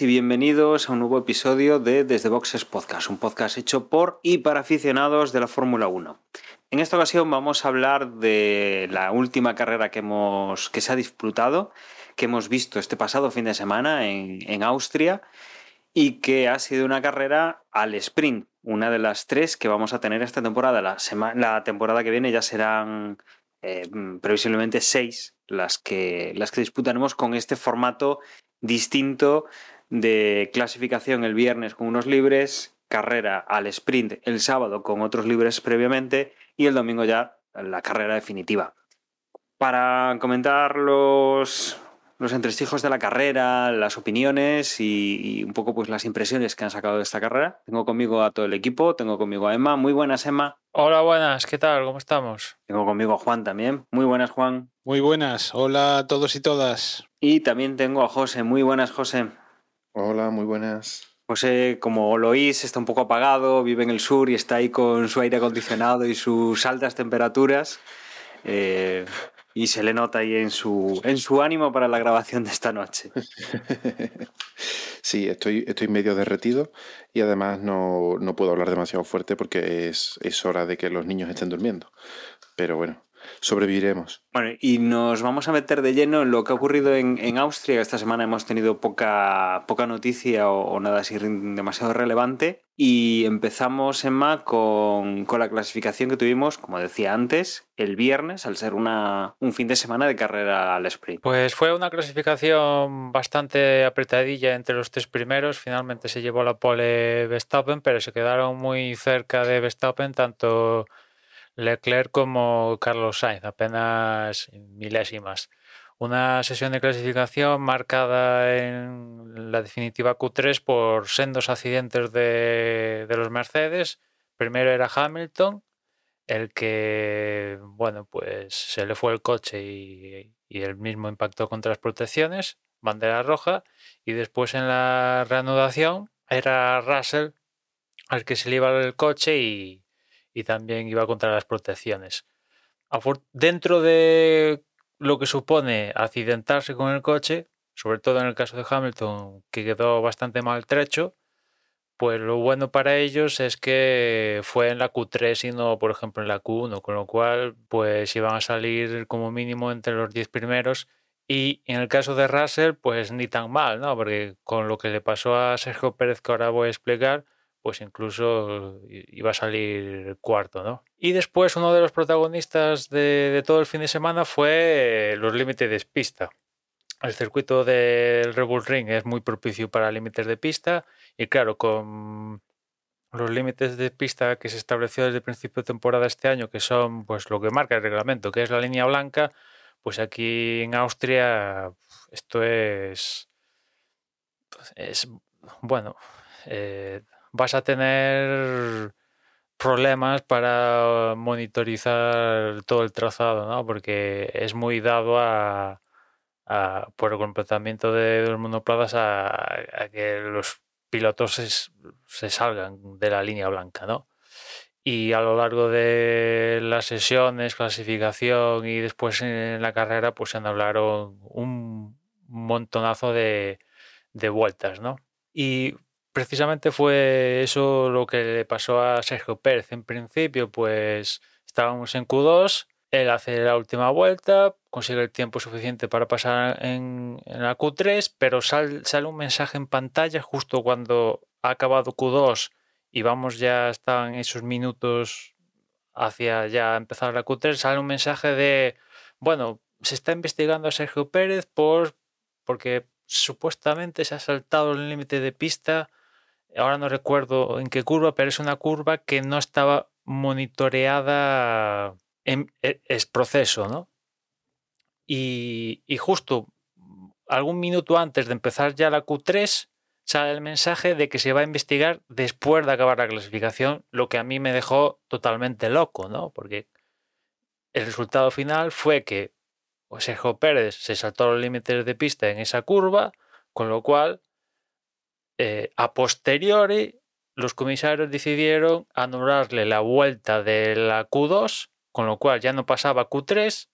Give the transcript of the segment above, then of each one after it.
y bienvenidos a un nuevo episodio de Desde Boxes Podcast, un podcast hecho por y para aficionados de la Fórmula 1. En esta ocasión vamos a hablar de la última carrera que, hemos, que se ha disputado, que hemos visto este pasado fin de semana en, Austria y que ha sido una carrera al sprint, una de las tres que vamos a tener esta temporada. La temporada que viene ya serán eh, previsiblemente seis las que, las que disputaremos con este formato distinto de clasificación el viernes con unos libres, carrera al sprint el sábado con otros libres previamente y el domingo ya la carrera definitiva. Para comentar los, los entresijos de la carrera, las opiniones y, y un poco pues las impresiones que han sacado de esta carrera, tengo conmigo a todo el equipo, tengo conmigo a Emma, muy buenas Emma, Hola, buenas, ¿qué tal? ¿Cómo estamos? tengo conmigo a Juan también, muy buenas Juan, Muy buenas, hola a todos y todas. y también tengo a José, muy buenas José. Hola, muy buenas. José, como lo oís, está un poco apagado, vive en el sur y está ahí con su aire acondicionado y sus altas temperaturas. eh, y se le nota ahí en su, en su ánimo para la grabación de esta noche. sí, estoy, estoy medio derretido y además no, no puedo hablar demasiado fuerte porque es, es hora de que los niños estén durmiendo. Pero bueno, sobreviviremos. Bueno, y nos vamos a meter de lleno en lo que ha ocurrido en, en Austria. Esta semana hemos tenido poca, poca noticia o, o nada así demasiado relevante. Y empezamos, Emma, con, con la clasificación que tuvimos, como decía antes, el viernes, al ser una, un fin de semana de carrera al sprint. Pues fue una clasificación bastante apretadilla entre los tres primeros. Finalmente se llevó la pole Verstappen, pero se quedaron muy cerca de Verstappen tanto Leclerc como Carlos Sainz, apenas milésimas. Una sesión de clasificación marcada en la definitiva Q3 por sendos accidentes de, los Mercedes. Primero era Hamilton, el que, bueno, pues se le fue el coche y, y él mismo impactó contra las protecciones, bandera roja, y después en la reanudación era Russell al que se le iba el coche y, y también iba contra las protecciones. Dentro de lo que supone accidentarse con el coche, sobre todo en el caso de Hamilton, que quedó bastante maltrecho, pues lo bueno para ellos es que fue en la Q3 y no, por ejemplo, en la Q1, con lo cual, pues iban a salir como mínimo entre los 10 primeros. Y en el caso de Russell, pues ni tan mal, ¿no? Porque con lo que le pasó a Sergio Pérez, que ahora voy a explicar, pues incluso iba a salir cuarto, ¿no? Y después uno de los protagonistas de, de todo el fin de semana fue eh, los límites de pista. El circuito del Red Bull Ring es muy propicio para límites de pista y claro, con los límites de pista que se estableció desde el principio de temporada este año, que son pues lo que marca el reglamento, que es la línea blanca, pues aquí en Austria esto es es bueno, eh, vas a tener problemas para monitorizar todo el trazado, ¿no? Porque es muy dado a, por el comportamiento de los monoplazas a, que los pilotos se, salgan de la línea blanca, ¿no? Y a lo largo de las sesiones, clasificación y después en la carrera, pues se hablaron un montonazo de, de vueltas, ¿no? Y precisamente fue eso lo que le pasó a Sergio Pérez. En principio, pues estábamos en Q2, él hace la última vuelta, consigue el tiempo suficiente para pasar en, la Q3, pero sal- sale un mensaje en pantalla justo cuando ha acabado Q2 y vamos ya, están esos minutos hacia ya empezar la Q3, sale un mensaje de, bueno, se está investigando a Sergio Pérez por, porque supuestamente se ha saltado el límite de pista. Ahora no recuerdo en qué curva, pero es una curva que no estaba monitoreada en e- es proceso, ¿no? Y, y justo algún minuto antes de empezar ya la Q3 sale el mensaje de que se va a investigar después de acabar la clasificación, lo que a mí me dejó totalmente loco, ¿no? Porque el resultado final fue que Sergio Pérez se saltó los límites de pista en esa curva, con lo cual, eh, a posteriori, los comisarios decidieron anularle la vuelta de la Q2, con lo cual ya no pasaba Q3,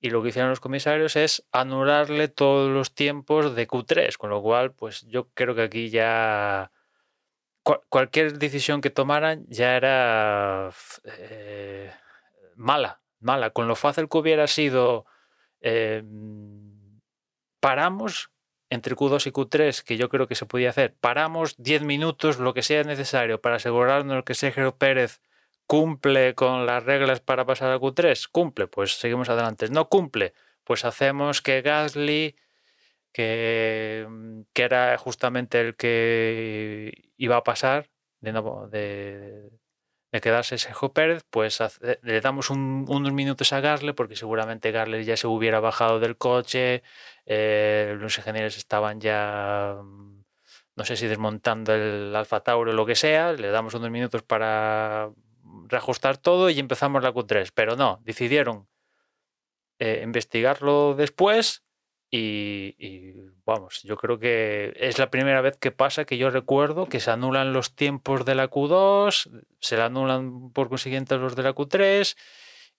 y lo que hicieron los comisarios es anularle todos los tiempos de Q3, con lo cual, pues yo creo que aquí ya cualquier decisión que tomaran ya era eh, mala, mala. Con lo fácil que hubiera sido eh, paramos entre Q2 y Q3, que yo creo que se podía hacer, paramos 10 minutos, lo que sea necesario para asegurarnos que Sergio Pérez cumple con las reglas para pasar a Q3, cumple, pues seguimos adelante. No cumple, pues hacemos que Gasly, que, que era justamente el que iba a pasar de, de, de quedarse Sergio Pérez, pues le damos unos minutos a Gasly porque seguramente Gasly ya se hubiera bajado del coche, eh, los ingenieros estaban ya, no sé si desmontando el Alfa Tauro o lo que sea, le damos unos minutos para reajustar todo y empezamos la Q3, pero no, decidieron eh, investigarlo después y, vamos, yo creo que es la primera vez que pasa que yo recuerdo que se anulan los tiempos de la Q2, se la anulan por consiguiente los de la Q3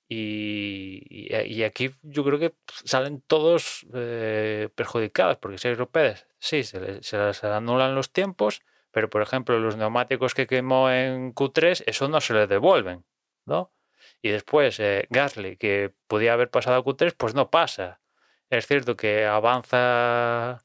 y, aquí yo creo que salen todos eh, perjudicados porque si Pérez, sí, se, se, anulan los tiempos, pero por ejemplo los neumáticos que quemó en Q3, eso no se le devuelven, ¿no? Y después eh, Gasly, que podía haber pasado a Q3, pues no pasa. Es cierto que avanza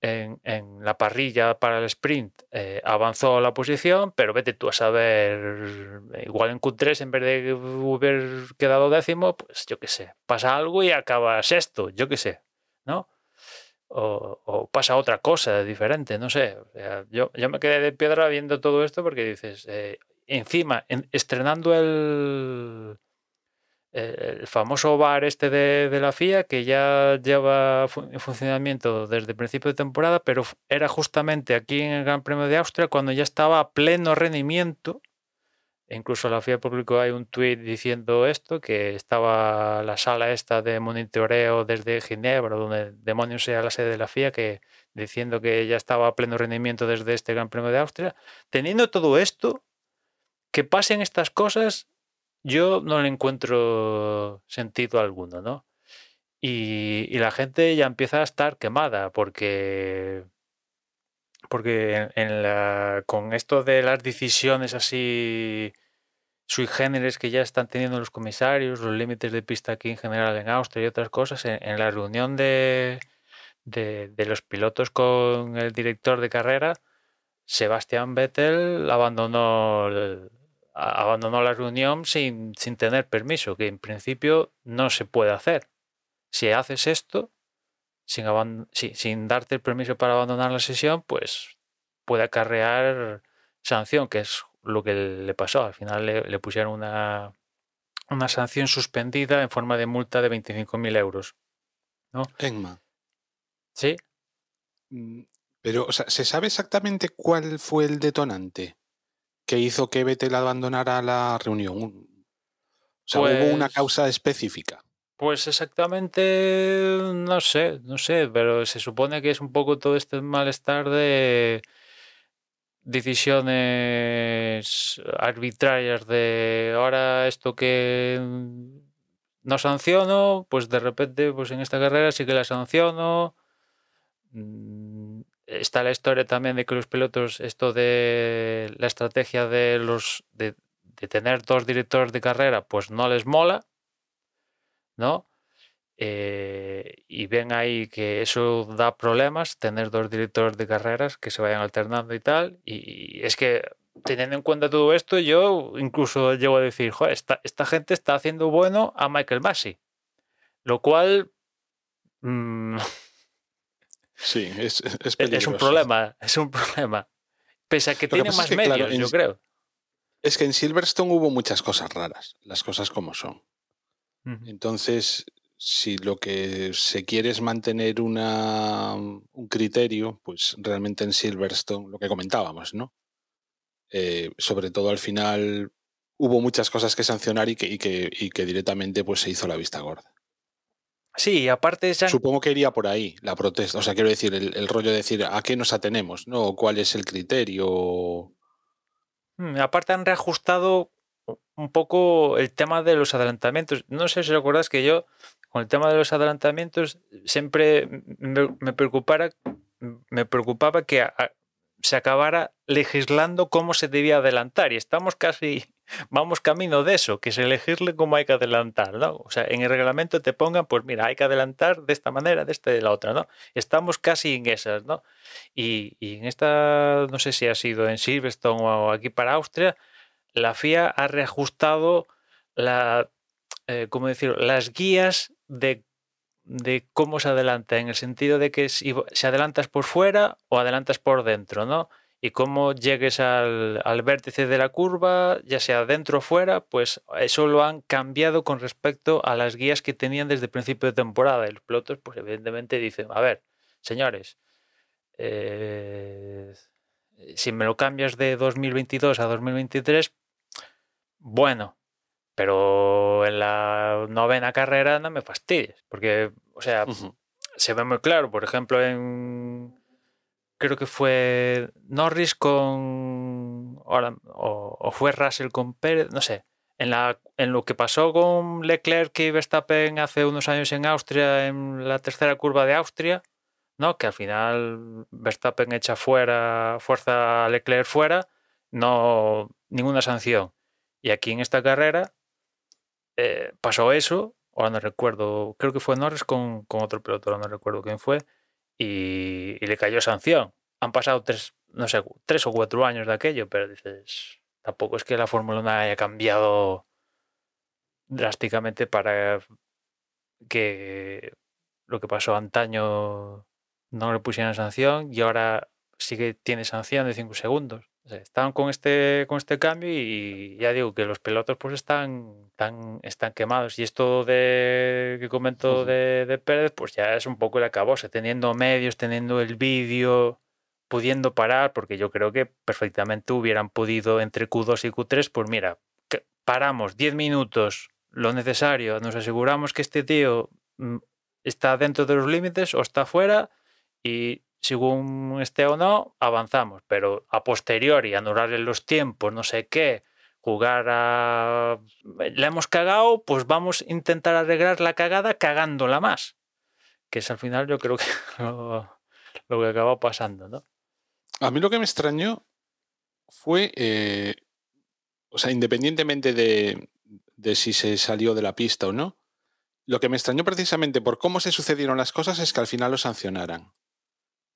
en, la parrilla para el sprint, eh, avanzó la posición, pero vete tú a saber, igual en Q3 en vez de haber quedado décimo, pues yo qué sé, pasa algo y acaba sexto, yo qué sé, ¿no? O, pasa otra cosa diferente, no sé. yo, yo me quedé de piedra viendo todo esto porque dices, eh, encima, estrenando el, el famoso bar este de, la FIA que ya lleva en funcionamiento desde principio de temporada, pero era justamente aquí en el Gran Premio de Austria cuando ya estaba a pleno rendimiento. Incluso la FIA publicó hay un tuit diciendo esto, que estaba la sala esta de monitoreo desde Ginebra, donde demonios sea la sede de la FIA, que diciendo que ya estaba a pleno rendimiento desde este Gran Premio de Austria. Teniendo todo esto, que pasen estas cosas yo no le encuentro sentido alguno, ¿no? Y, la gente ya empieza a estar quemada porque porque con esto de las decisiones así sui generis que ya están teniendo los comisarios, los límites de pista aquí en general en Austria y otras cosas, en, la reunión de, de, de, los pilotos con el director de carrera, Sebastián Vettel abandonó el, abandonó la reunión sin, sin tener permiso, que en principio no se puede hacer. Si haces esto sin, sin darte el permiso para abandonar la sesión, pues puede acarrear sanción, que es lo que le pasó. Al final le, pusieron una, una sanción suspendida en forma de multa de 25.000 euros. ¿no? Enma. Sí. Mm, pero, o sea, ¿se sabe exactamente cuál fue el detonante? Que hizo que Vettel abandonara la reunión? O sea, hubo una pues causa específica. Pues exactamente, no sé, no sé, pero se supone que es un poco todo este malestar de decisiones arbitrarias de ahora esto que no sanciono, pues de repente, pues en esta carrera sí que la sanciono. Está la historia también de que los pilotos, esto de la estrategia de los de, tener dos directores de carrera, pues no les mola, ¿no? Eh, y ven ahí que eso da problemas, tener dos directores de carreras que se vayan alternando y tal. Y, es que teniendo en cuenta todo esto, yo incluso llego a decir, Joder, esta, esta gente está haciendo bueno a Michael Massey. Lo cual... Mm, Sí, es, es, es un problema, es un problema. Pese a que tiene más medios, yo creo. Es que en Silverstone hubo muchas cosas raras, las cosas como son. Entonces, si lo que se quiere es mantener una, un criterio, pues realmente en Silverstone, lo que comentábamos, ¿no? Eh, sobre todo al final, hubo muchas cosas que sancionar y que, y que, y que directamente pues, se hizo la vista gorda. Sí, aparte ya... Supongo que iría por ahí la protesta. O sea, quiero decir, el, rollo de decir a qué nos atenemos, ¿no? ¿Cuál es el criterio? Mm, aparte han reajustado un poco el tema de los adelantamientos. No sé si recuerdas que yo, con el tema de los adelantamientos, siempre me, preocupara, me preocupaba que se acabara legislando cómo se debía adelantar. Y estamos casi vamos camino de eso, que es elegirle cómo hay que adelantar, ¿no? O sea, en el reglamento te pongan, pues mira, hay que adelantar de esta manera, de esta y de la otra, ¿no? Estamos casi en esas, ¿no? Y, en esta, no sé si ha sido en Silverstone o aquí para Austria, la FIA ha reajustado la, eh, ¿cómo decirlo? las guías de, de cómo se adelanta, en el sentido de que si, si adelantas por fuera o adelantas por dentro, ¿no? Y cómo llegues al, vértice de la curva, ya sea dentro o fuera, pues eso lo han cambiado con respecto a las guías que tenían desde el principio de temporada. Y los pilotos, pues evidentemente dicen, a ver, señores, eh, si me lo cambias de 2022 a 2023, bueno, pero en la novena carrera no me fastidies, porque, o sea, se ve muy claro, por ejemplo, en creo que fue Norris con. O, fue Russell con Pérez, no sé. En, la, en lo que pasó con Leclerc y Verstappen hace unos años en Austria, en la tercera curva de Austria, ¿no? Que al final Verstappen echa fuera, fuerza a Leclerc fuera, no ninguna sanción. Y aquí en esta carrera eh, pasó eso, ahora no recuerdo, creo que fue Norris con, con otro piloto, ahora no recuerdo quién fue, y, le cayó sanción. Han pasado tres, no sé, tres o cuatro años de aquello, pero dices, tampoco es que la Fórmula 1 haya cambiado drásticamente para que lo que pasó antaño no le pusieran sanción y ahora sí que tiene sanción de cinco segundos estaban con este, con este cambio y ya digo que los pelotos pues están, están, están quemados. Y esto de que comentó de, de, Pérez, pues ya es un poco el acabose, teniendo medios, teniendo el vídeo, pudiendo parar, porque yo creo que perfectamente hubieran podido entre Q2 y Q3, pues mira, paramos 10 minutos, lo necesario, nos aseguramos que este tío mm, está dentro de los límites o está fuera y según esté o no, avanzamos, pero a posteriori, anularle los tiempos, no sé qué, jugar a... La hemos cagado, pues vamos a intentar arreglar la cagada cagándola más. Que es al final yo creo que lo, que acabó pasando, ¿no? A mí lo que me extrañó fue, eh, o sea, independientemente de, de si se salió de la pista o no, lo que me extrañó precisamente por cómo se sucedieron las cosas es que al final lo sancionaran.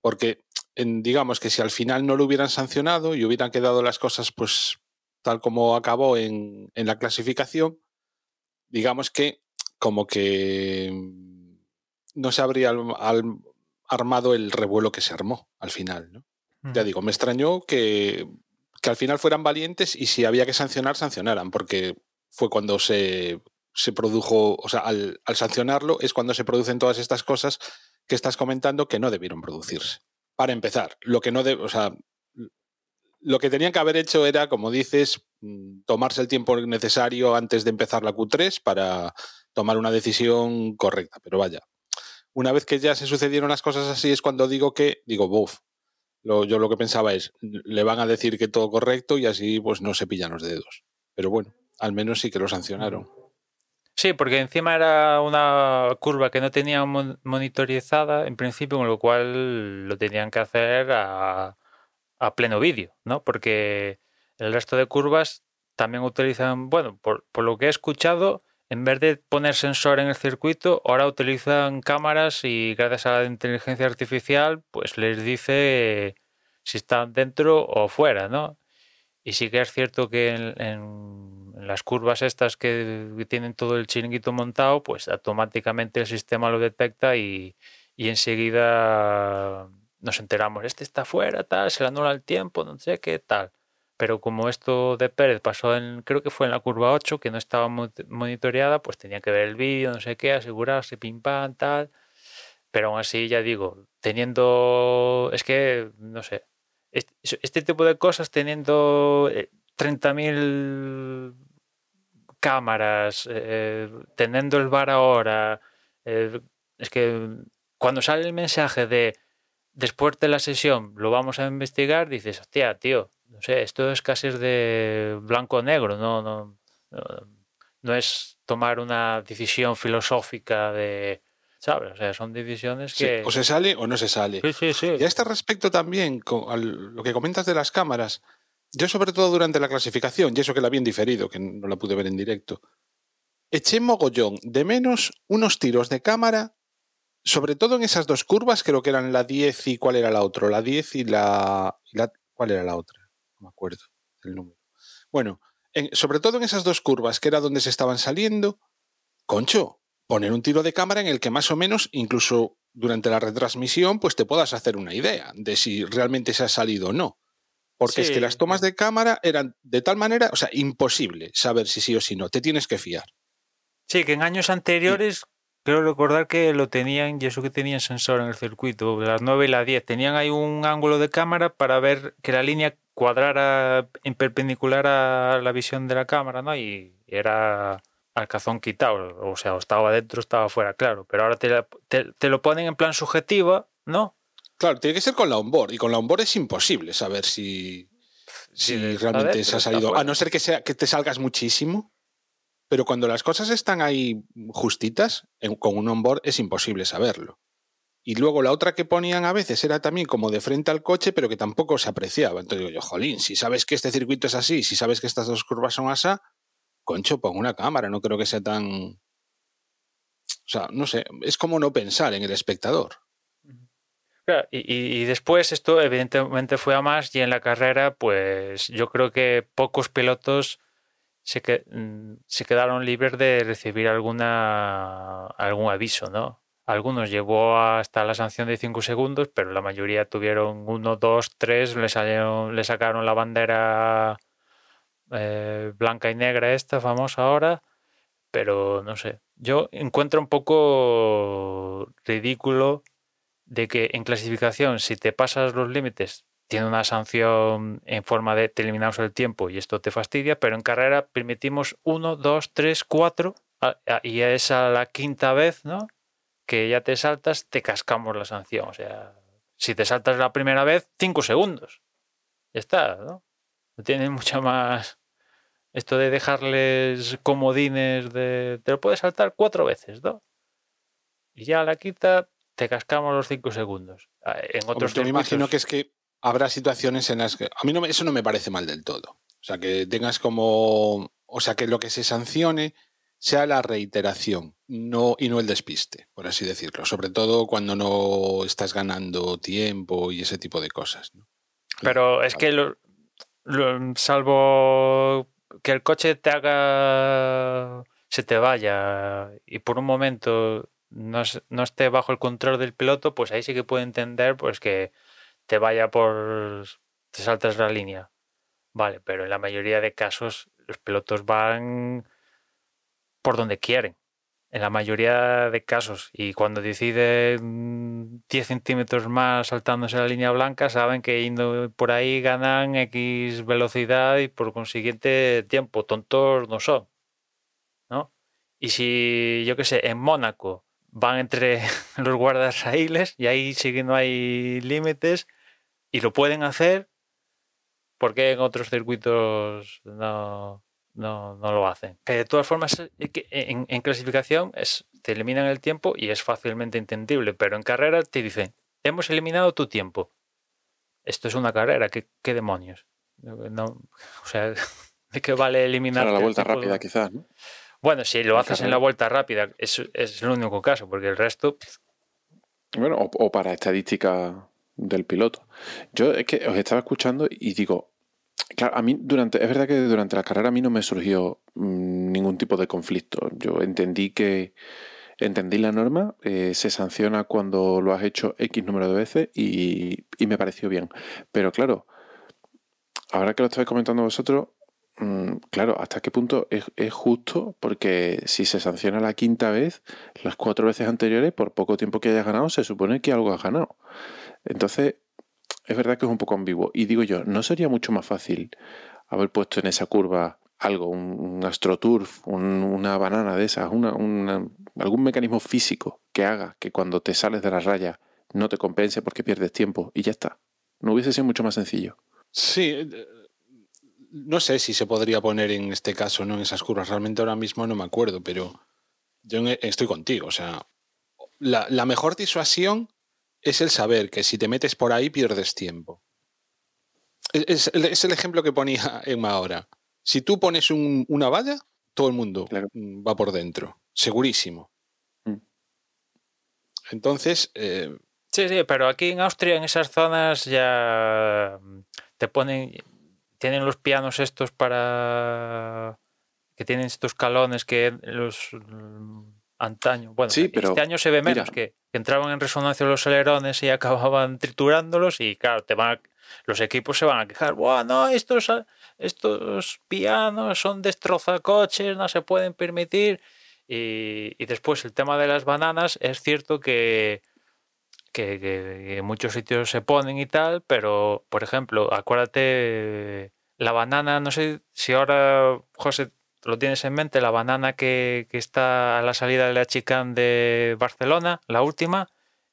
Porque digamos que si al final no lo hubieran sancionado y hubieran quedado las cosas pues tal como acabó en, la clasificación, digamos que como que no se habría armado el revuelo que se armó al final. ¿no? Ya digo, me extrañó que, al final fueran valientes y si había que sancionar, sancionaran, porque fue cuando se, se produjo, o sea, al, al sancionarlo es cuando se producen todas estas cosas que estás comentando que no debieron producirse. Para empezar, lo que no o sea, lo que tenían que haber hecho era, como dices, mm, tomarse el tiempo necesario antes de empezar la Q3 para tomar una decisión correcta. Pero vaya, una vez que ya se sucedieron las cosas así es cuando digo que, digo, buf, lo, yo lo que pensaba es, le van a decir que todo correcto y así pues no se pillan los dedos. Pero bueno, al menos sí que lo sancionaron. Sí, porque encima era una curva que no tenía monitorizada en principio, con lo cual lo tenían que hacer a, pleno vídeo, ¿no? Porque el resto de curvas también utilizan, bueno, por, lo que he escuchado, en vez de poner sensor en el circuito, ahora utilizan cámaras y gracias a la inteligencia artificial, pues les dice si están dentro o fuera, ¿no? Y sí que es cierto que en las curvas estas que tienen todo el chiringuito montado, pues automáticamente el sistema lo detecta y, enseguida nos enteramos, este está fuera, tal, se le anula el tiempo, no sé qué, tal. Pero como esto de Pérez pasó en, creo que fue en la curva 8, que no estaba monitoreada, pues tenía que ver el vídeo, no sé qué, asegurarse, pim pam, tal. Pero aún así, ya digo, teniendo, es que, no sé, este, este tipo de cosas teniendo eh, 30.000 cámaras, eh, teniendo el bar ahora, eh, es que cuando sale el mensaje de después de la sesión lo vamos a investigar, dices, hostia, tío, no sé, esto es casi de blanco-negro, no, no, no, es tomar una decisión filosófica de, ¿sabes? O sea, son decisiones que... o se sale o no se sale. Sí, sí, sí. Y a este respecto también, con lo que comentas de las cámaras, yo sobre todo durante la clasificación, y eso que la vi diferido, que no la pude ver en directo, eché mogollón de menos unos tiros de cámara sobre todo en esas dos curvas, creo que eran la 10 y cuál era la otra, la 10 y la, ¿Cuál era la otra? No me acuerdo el número. Bueno, sobre todo en esas dos curvas, que era donde se estaban saliendo, concho, poner un tiro de cámara en el que más o menos, incluso durante la retransmisión, pues te puedas hacer una idea de si realmente se ha salido o no. Porque es que las tomas de cámara eran de tal manera, o sea, imposible saber si sí o si no. Te tienes que fiar. Sí, que en años anteriores Creo recordar que lo tenían, y eso que tenían sensor en el circuito, las 9 y las 10, tenían ahí un ángulo de cámara para ver que la línea cuadrara en perpendicular a la visión de la cámara, ¿no? Y era al cazón quitado, o sea, estaba dentro, estaba fuera, claro, pero ahora te, te, lo ponen en plan subjetiva, ¿no? Claro, tiene que ser con la onboard, y con la onboard es imposible saber si, si realmente se ha salido, a no ser que, sea, que te salgas muchísimo. Pero cuando las cosas están ahí justitas, con un onboard es imposible saberlo. Y luego la otra que ponían a veces era también como de frente al coche, pero que tampoco se apreciaba. Entonces digo yo, jolín, si sabes que este circuito es así, si sabes que estas dos curvas son así, concho, pon una cámara, no creo que sea tan... O sea, no sé, es como no pensar en el espectador. Y, y, después esto evidentemente fue a más y en la carrera, pues yo creo que pocos pilotos se, que, mm, se quedaron libres de recibir alguna, algún aviso, ¿no? Algunos llevó hasta la sanción de 5 segundos, pero la mayoría tuvieron 1, 2, 3, le, salieron, le sacaron la bandera eh, blanca y negra esta famosa ahora, pero no sé. Yo encuentro un poco ridículo de que en clasificación, si te pasas los límites, tiene una sanción en forma de te eliminamos el tiempo y esto te fastidia, pero en carrera permitimos uno, dos, tres, cuatro y es a la quinta vez, ¿no? Que ya te saltas, te cascamos la sanción. O sea, si te saltas la primera vez, cinco segundos. Ya está, ¿no? No tiene mucha más. Esto de dejarles comodines de. Te lo puedes saltar cuatro veces, ¿no? Y ya la quinta te cascamos los cinco segundos. Ah, en otros Hombre, me imagino que es que habrá situaciones en las que... A mí no, eso no me parece mal del todo. O sea, que tengas como... O sea, que lo que se sancione sea la reiteración no, y no el despiste, por así decirlo. Sobre todo cuando no estás ganando tiempo y ese tipo de cosas. Pero es que, lo, salvo que el coche te haga... se te vaya y por un momento no, no esté bajo el control del piloto, pues ahí sí que puedo entender pues que te vaya por. te saltas la línea. Vale, pero en la mayoría de casos los pilotos van por donde quieren. En la mayoría de casos. Y cuando deciden 10 centímetros más saltándose la línea blanca, saben que yendo por ahí ganan X velocidad y por consiguiente tiempo. Tontos no son. ¿No? Y si, yo qué sé, en Mónaco van entre los guardas raíles y ahí sí que no hay límites y lo pueden hacer porque en otros circuitos no, no, lo hacen. de todas formas, en, en, clasificación es, te eliminan el tiempo y es fácilmente entendible, pero en carrera te dicen, hemos eliminado tu tiempo. Esto es una carrera, ¿qué, qué demonios? No, o sea, ¿de qué vale eliminar? Para la vuelta rápida, quizás, ¿no? Bueno, si lo haces en la vuelta rápida, es, es el único caso, porque el resto. Bueno, o para estadística del piloto. Yo es que os estaba escuchando y digo, claro, a mí durante, es verdad que durante la carrera a mí no me surgió mm, ningún tipo de conflicto. Yo entendí que entendí la norma, eh, se sanciona cuando lo has hecho X número de veces y, me pareció bien. Pero claro, ahora que lo estáis comentando vosotros, claro, ¿hasta qué punto es, justo? Porque si se sanciona la quinta vez, las cuatro veces anteriores, por poco tiempo que hayas ganado, se supone que algo has ganado. Entonces, es verdad que es un poco ambiguo. Y digo yo, ¿no sería mucho más fácil haber puesto en esa curva algo, un, astroturf, una banana de esas, algún mecanismo físico que haga que cuando te sales de la raya no te compense porque pierdes tiempo y ya está. No hubiese sido mucho más sencillo. Sí, eh, no sé si se podría poner en este caso, ¿no? En esas curvas. Realmente ahora mismo no me acuerdo, pero yo estoy contigo. O sea, la, mejor disuasión es el saber que si te metes por ahí pierdes tiempo. Es, el ejemplo que ponía Emma ahora. Si tú pones una valla, todo el mundo va por dentro. Segurísimo. Mm. Entonces. Eh, sí, sí, pero aquí en Austria, en esas zonas, ya te ponen tienen los pianos estos para que tienen estos calones que los mm, antaño, bueno, sí, pero, este año se ve menos que, entraban en resonancia los alerones y acababan triturándolos y claro, te van los equipos se van a quejar, bueno, estos estos pianos son destrozacoches, no se pueden permitir y, y después el tema de las bananas es cierto que que, en muchos sitios se ponen y tal, pero por ejemplo, acuérdate, la banana, no sé si ahora, José, lo tienes en mente, la banana que, está a la salida de la chicane de Barcelona, la última,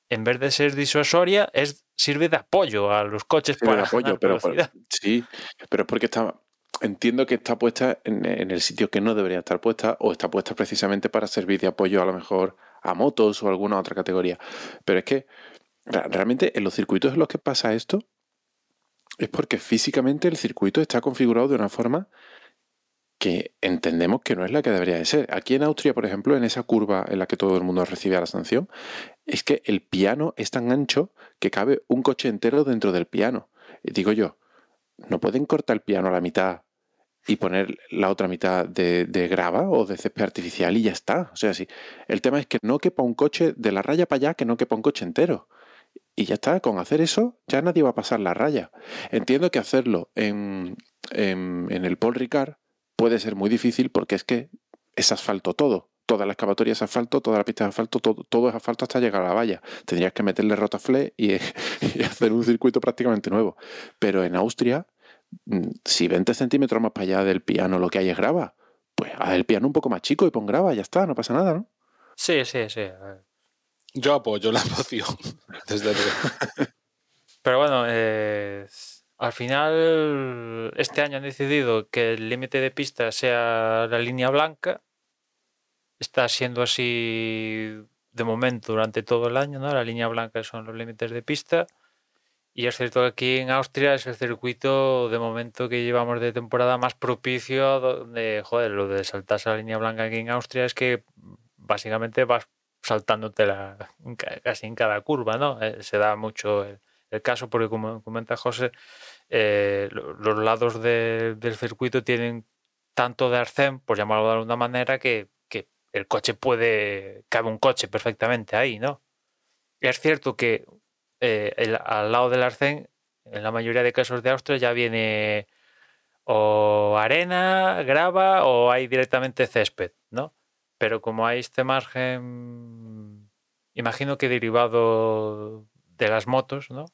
en vez de ser disuasoria, es, sirve de apoyo a los coches para apoyo, pero sí, pero es porque está, entiendo que está puesta en, en, el sitio que no debería estar puesta o está puesta precisamente para servir de apoyo a lo mejor a motos o alguna otra categoría. Pero es que realmente en los circuitos en los que pasa esto es porque físicamente el circuito está configurado de una forma que entendemos que no es la que debería de ser. Aquí en Austria, por ejemplo, en esa curva en la que todo el mundo recibe la sanción, es que el piano es tan ancho que cabe un coche entero dentro del piano. Digo yo, ¿no pueden cortar el piano a la mitad y poner la otra mitad de, grava o de césped artificial y ya está. O sea, sí. El tema es que no quepa un coche de la raya para allá, que no quepa un coche entero. Y ya está, con hacer eso ya nadie va a pasar la raya. Entiendo que hacerlo en, el Paul Ricard puede ser muy difícil porque es que es asfalto todo. Toda la excavatoria es asfalto, toda la pista es asfalto, todo, es asfalto hasta llegar a la valla. Tendrías que meterle rotaflé y, y hacer un circuito prácticamente nuevo. Pero en Austria Mm, si 20 centímetros más para allá del piano lo que hay es grava, pues haz el piano un poco más chico y pon grava, ya está, no pasa nada, ¿no? Sí, sí, sí. Yo apoyo la moción, desde Pero bueno, eh, al final este año han decidido que el límite de pista sea la línea blanca. Está siendo así de momento durante todo el año, ¿no? La línea blanca son los límites de pista. Y es cierto que aquí en Austria es el circuito de momento que llevamos de temporada más propicio, donde, joder, lo de saltarse la línea blanca aquí en Austria es que básicamente vas saltándote la, casi en cada curva, ¿no? Eh, se da mucho el, caso, porque como comenta José, eh, los lados del circuito tienen tanto de arcén, por llamarlo de alguna manera, que, el coche puede, cabe un coche perfectamente ahí, ¿no? Es cierto que eh, al lado del arcén, en la mayoría de casos de Austria ya viene o arena, grava o hay directamente césped, ¿no? Pero como hay este margen, imagino que derivado de las motos, ¿no?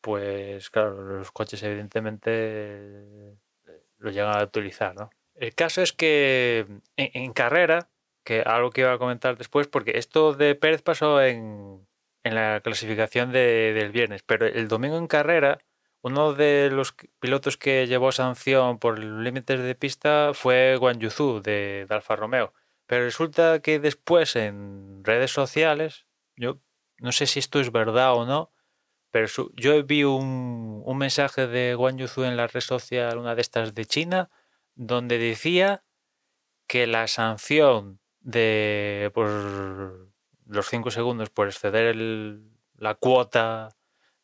Pues claro, los coches evidentemente eh, lo llegan a utilizar, ¿no? El caso es que en carrera, que algo que iba a comentar después, porque esto de Pérez pasó en, en la clasificación del viernes, pero el domingo en carrera, uno de los pilotos que llevó sanción por límites de pista fue Guan Yuzu de, Alfa Romeo. Pero resulta que después en redes sociales, yo no sé si esto es verdad o no, pero yo vi un, un mensaje de Guan Yuzu en la red social, una de estas de China, donde decía que la sanción de por los 5 segundos por exceder la cuota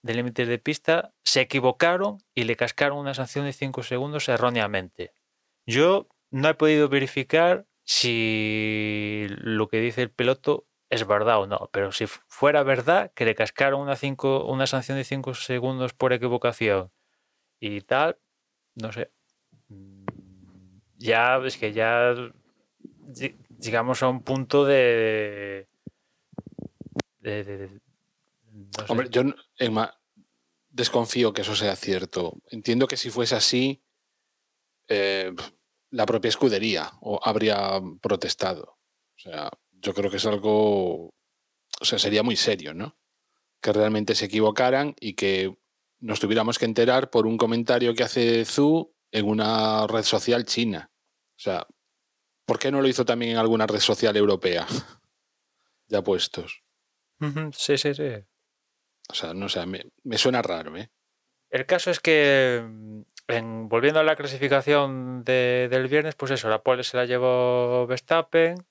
de límites de pista, se equivocaron y le cascaron una sanción de 5 segundos erróneamente. Yo no he podido verificar si lo que dice el piloto es verdad o no, pero si fuera verdad que le cascaron una, cinco, una sanción de 5 segundos por equivocación y tal, no sé. Mm, ya es que ya llegamos a un punto de, Hombre, yo desconfío que eso sea cierto. Entiendo que si fuese así, eh, la propia escudería o habría protestado. O sea, yo creo que es algo, o sea, sería muy serio, ¿no? Que realmente se equivocaran y que nos tuviéramos que enterar por un comentario que hace Zu en una red social china. O sea, ¿por qué no lo hizo también en alguna red social europea? ya puestos. Sí, sí, sí. O sea, no sé, me, suena raro, ¿eh? El caso es que, en, volviendo a la clasificación de, del viernes, pues eso, la pole se la llevó Verstappen,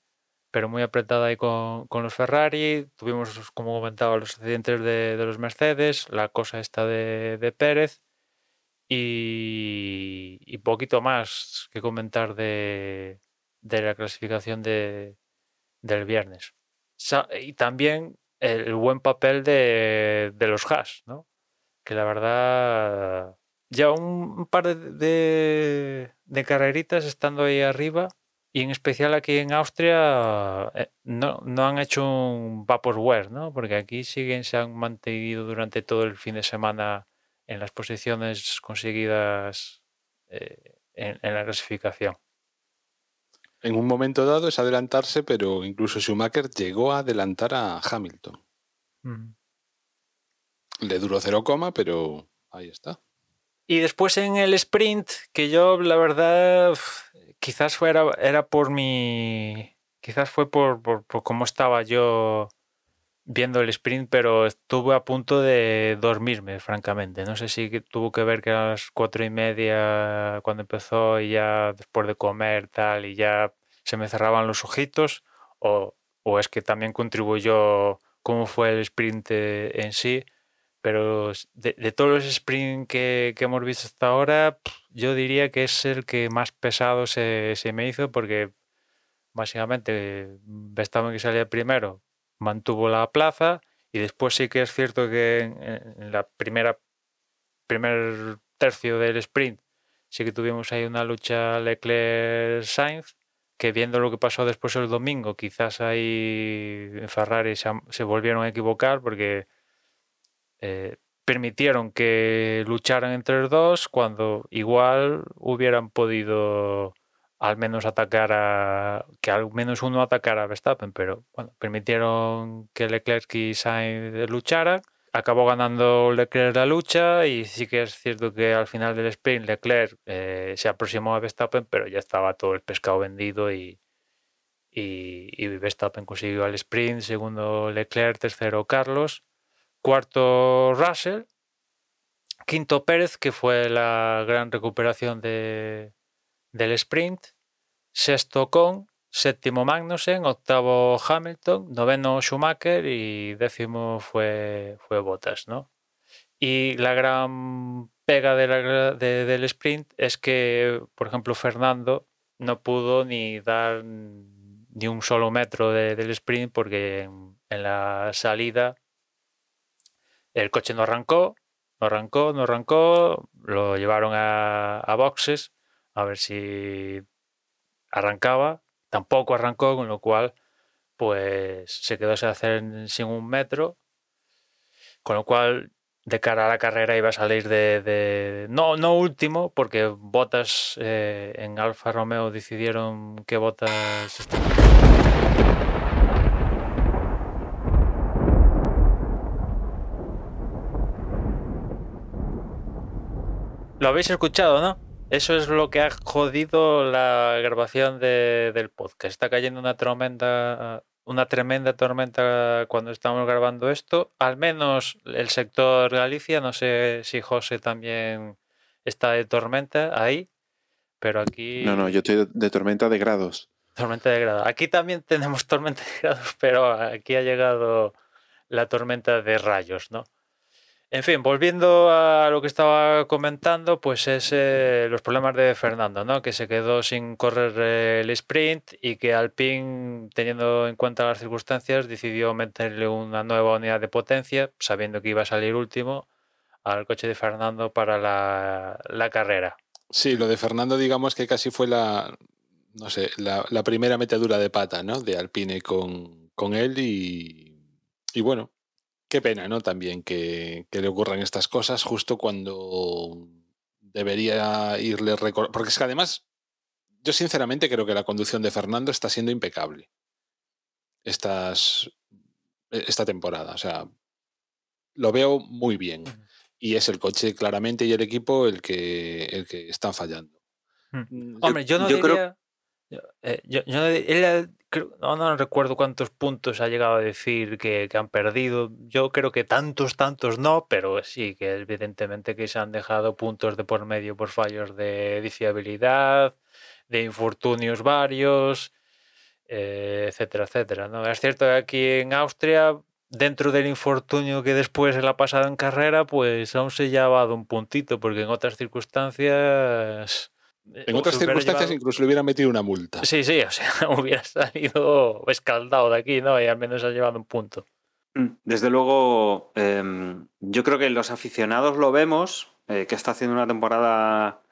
pero muy apretada ahí con, los Ferrari. Tuvimos, como comentaba, los accidentes de, los Mercedes, la cosa esta de, Pérez y, poquito más que comentar de, la clasificación de, del viernes. Y también el buen papel de, de los Haas, ¿no? que la verdad ya un, par de, de, carreritas estando ahí arriba y en especial aquí en Austria eh, no, no han hecho un vaporware, ¿no? Porque aquí siguen, se han mantenido durante todo el fin de semana en las posiciones conseguidas eh, en, la clasificación. En un momento dado es adelantarse, pero incluso Schumacher llegó a adelantar a Hamilton. Mm. Le duró cero coma, pero ahí está. Y después en el sprint, que yo la verdad quizás fuera era por mi quizás fue por, por, por, cómo estaba yo viendo el sprint, pero estuve a punto de dormirme, francamente. No sé si tuvo que ver que a las cuatro y media cuando empezó y ya después de comer tal y ya se me cerraban los ojitos o, o es que también contribuyó cómo fue el sprint en sí pero de, todos los sprints que, que, hemos visto hasta ahora, yo diría que es el que más pesado se, se me hizo porque básicamente Verstappen que salía primero mantuvo la plaza y después sí que es cierto que en, la primera primer tercio del sprint sí que tuvimos ahí una lucha Leclerc-Sainz que viendo lo que pasó después el domingo quizás ahí Ferrari se, se volvieron a equivocar porque eh, permitieron que lucharan entre los dos cuando igual hubieran podido al menos atacar a que al menos uno atacara a Verstappen, pero bueno, permitieron que Leclerc y Sainz lucharan. Acabó ganando Leclerc la lucha y sí que es cierto que al final del sprint Leclerc eh, se aproximó a Verstappen, pero ya estaba todo el pescado vendido y, y, y Verstappen consiguió el sprint, segundo Leclerc, tercero Carlos Cuarto Russell. Quinto Pérez, que fue la gran recuperación de, del sprint. Sexto Con. Séptimo Magnussen. Octavo Hamilton. Noveno Schumacher. Y décimo fue, fue Bottas, ¿no? Y la gran pega del sprint es que, por ejemplo, Fernando no pudo ni dar ni un solo metro de, del sprint porque en, la salida el coche no arrancó, no arrancó, no arrancó, lo llevaron a boxes a ver si arrancaba, tampoco arrancó, con lo cual pues se quedó sin hacer sin un metro, con lo cual de cara a la carrera iba a salir de, no, no último, porque Botas eh, en Alfa Romeo decidieron que Botas Lo habéis escuchado, ¿no? Eso es lo que ha jodido la grabación de, del podcast. Está cayendo una tremenda, una tremenda tormenta cuando estamos grabando esto. Al menos el sector Galicia, no sé si José también está de tormenta ahí, pero aquí... No, no, yo estoy de tormenta de grados. Tormenta de grados. Aquí también tenemos tormenta de grados, pero aquí ha llegado la tormenta de rayos, ¿no? En fin, volviendo a lo que estaba comentando, pues es eh, los problemas de Fernando, ¿no? Que se quedó sin correr el sprint y que Alpine, teniendo en cuenta las circunstancias, decidió meterle una nueva unidad de potencia, sabiendo que iba a salir último, al coche de Fernando para la, la carrera. Sí, lo de Fernando, digamos que casi fue la, no sé, la, la primera metedura de pata, ¿no? De Alpine con, con él y, y bueno, Qué pena, ¿no? También que, que le ocurran estas cosas justo cuando debería irle Porque es que además yo sinceramente creo que la conducción de Fernando está siendo impecable. Estas, e, esta temporada. O sea, lo veo muy bien. Y es el coche claramente y el equipo el que, el que están fallando. Mm, Hombre, yo, no diría... Eh, yo, no, recuerdo cuántos puntos ha llegado a decir que, han perdido. Yo creo que tantos, tantos no, pero sí que evidentemente que se han dejado puntos de por medio por fallos de fiabilidad, de infortunios varios, eh, etcétera, etcétera. ¿no? Es cierto que aquí en Austria, dentro del infortunio que después se la ha pasado en carrera, pues aún se ha llevado un puntito, porque en otras circunstancias en otras circunstancias incluso le hubiera metido una multa. Sí, sí, o sea, hubiera salido escaldado de aquí, ¿no? Y al menos ha llevado un punto. Mm, desde luego, em, yo creo que los aficionados lo vemos, eh, que está haciendo una temporada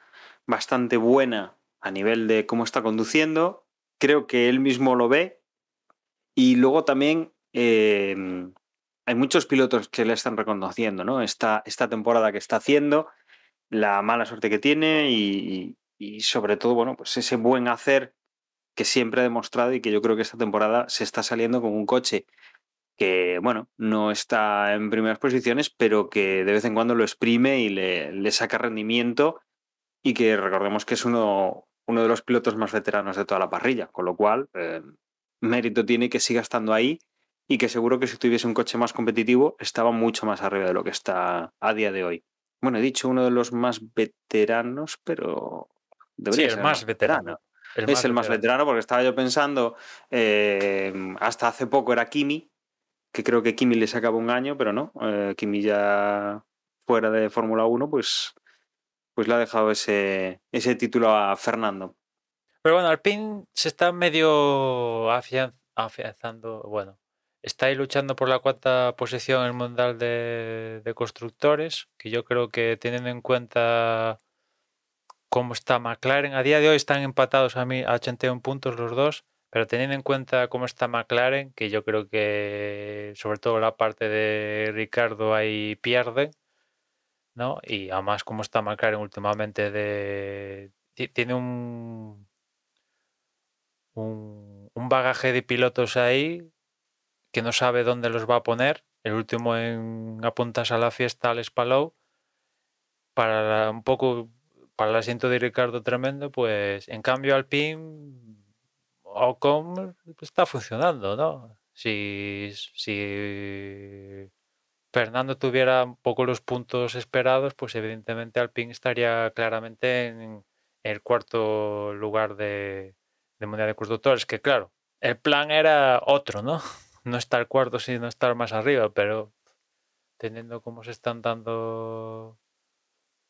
bastante buena a nivel de cómo está conduciendo. Creo que él mismo lo ve. Y luego también em, hay muchos pilotos que le están reconociendo, ¿no? Esta, esta temporada que está haciendo, la mala suerte que tiene y, y sobre todo, bueno, pues ese buen hacer que siempre ha demostrado y que yo creo que esta temporada se está saliendo con un coche que, bueno, no está en primeras posiciones, pero que de vez en cuando lo exprime y le, saca rendimiento y que recordemos que es uno, uno de los pilotos más veteranos de toda la parrilla, con lo cual eh, mérito tiene que siga estando ahí y que seguro que si tuviese un coche más competitivo estaba mucho más arriba de lo que está a día de hoy. Bueno, he dicho uno de los más veteranos, pero Debería ser el más veterano. es el más veterano porque estaba yo pensando, eh, hasta hace poco era Kimi, que creo que Kimi le sacaba un año, pero no, eh, Kimi ya fuera de Fórmula 1, pues, pues le ha dejado ese, ese título a Fernando. Pero bueno, Alpine se está medio afianzando, bueno, está ahí luchando por la cuarta posición en el Mundial de, de Constructores, que yo creo que teniendo en cuenta cómo está McLaren. A día de hoy están empatados a, mí, a 81 puntos los dos, pero teniendo en cuenta cómo está McLaren, que yo creo que sobre todo la parte de Ricardo ahí pierde, ¿no? Y además cómo está McLaren últimamente de... tiene un, un, un bagaje de pilotos ahí que no sabe dónde los va a poner. El último en apuntas a la fiesta al Spalou para un poco para el asiento de Ricardo tremendo, pues en cambio Alpine Ocon está funcionando, ¿no? Si, si Fernando tuviera un poco los puntos esperados, pues evidentemente Alpine estaría claramente en el cuarto lugar de, de Mundial de Constructores, que claro, el plan era otro, ¿no? No estar cuarto, sino estar más arriba, pero teniendo cómo se están dando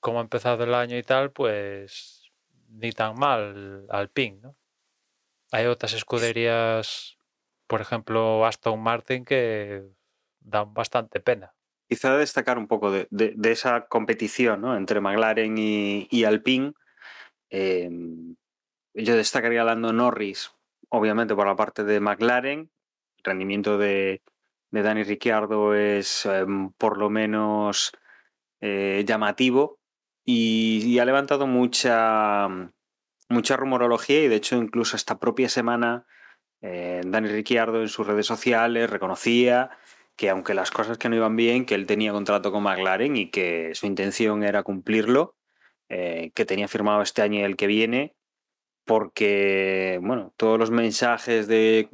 como ha empezado el año y tal, pues ni tan mal al ping, ¿no? Hay otras escuderías, por ejemplo Aston Martin, que dan bastante pena. Quizá destacar un poco de, esa competición ¿no? entre McLaren y, Alpine. Em, yo destacaría a Lando Norris, obviamente por la parte de McLaren. El rendimiento de, de Dani Ricciardo es em, por lo menos eh, llamativo y, ha levantado mucha, mucha rumorología y de hecho incluso esta propia semana eh, Dani Ricciardo en sus redes sociales reconocía que aunque las cosas que no iban bien, que él tenía contrato con McLaren y que su intención era cumplirlo, eh, que tenía firmado este año y el que viene, porque, bueno, todos los mensajes de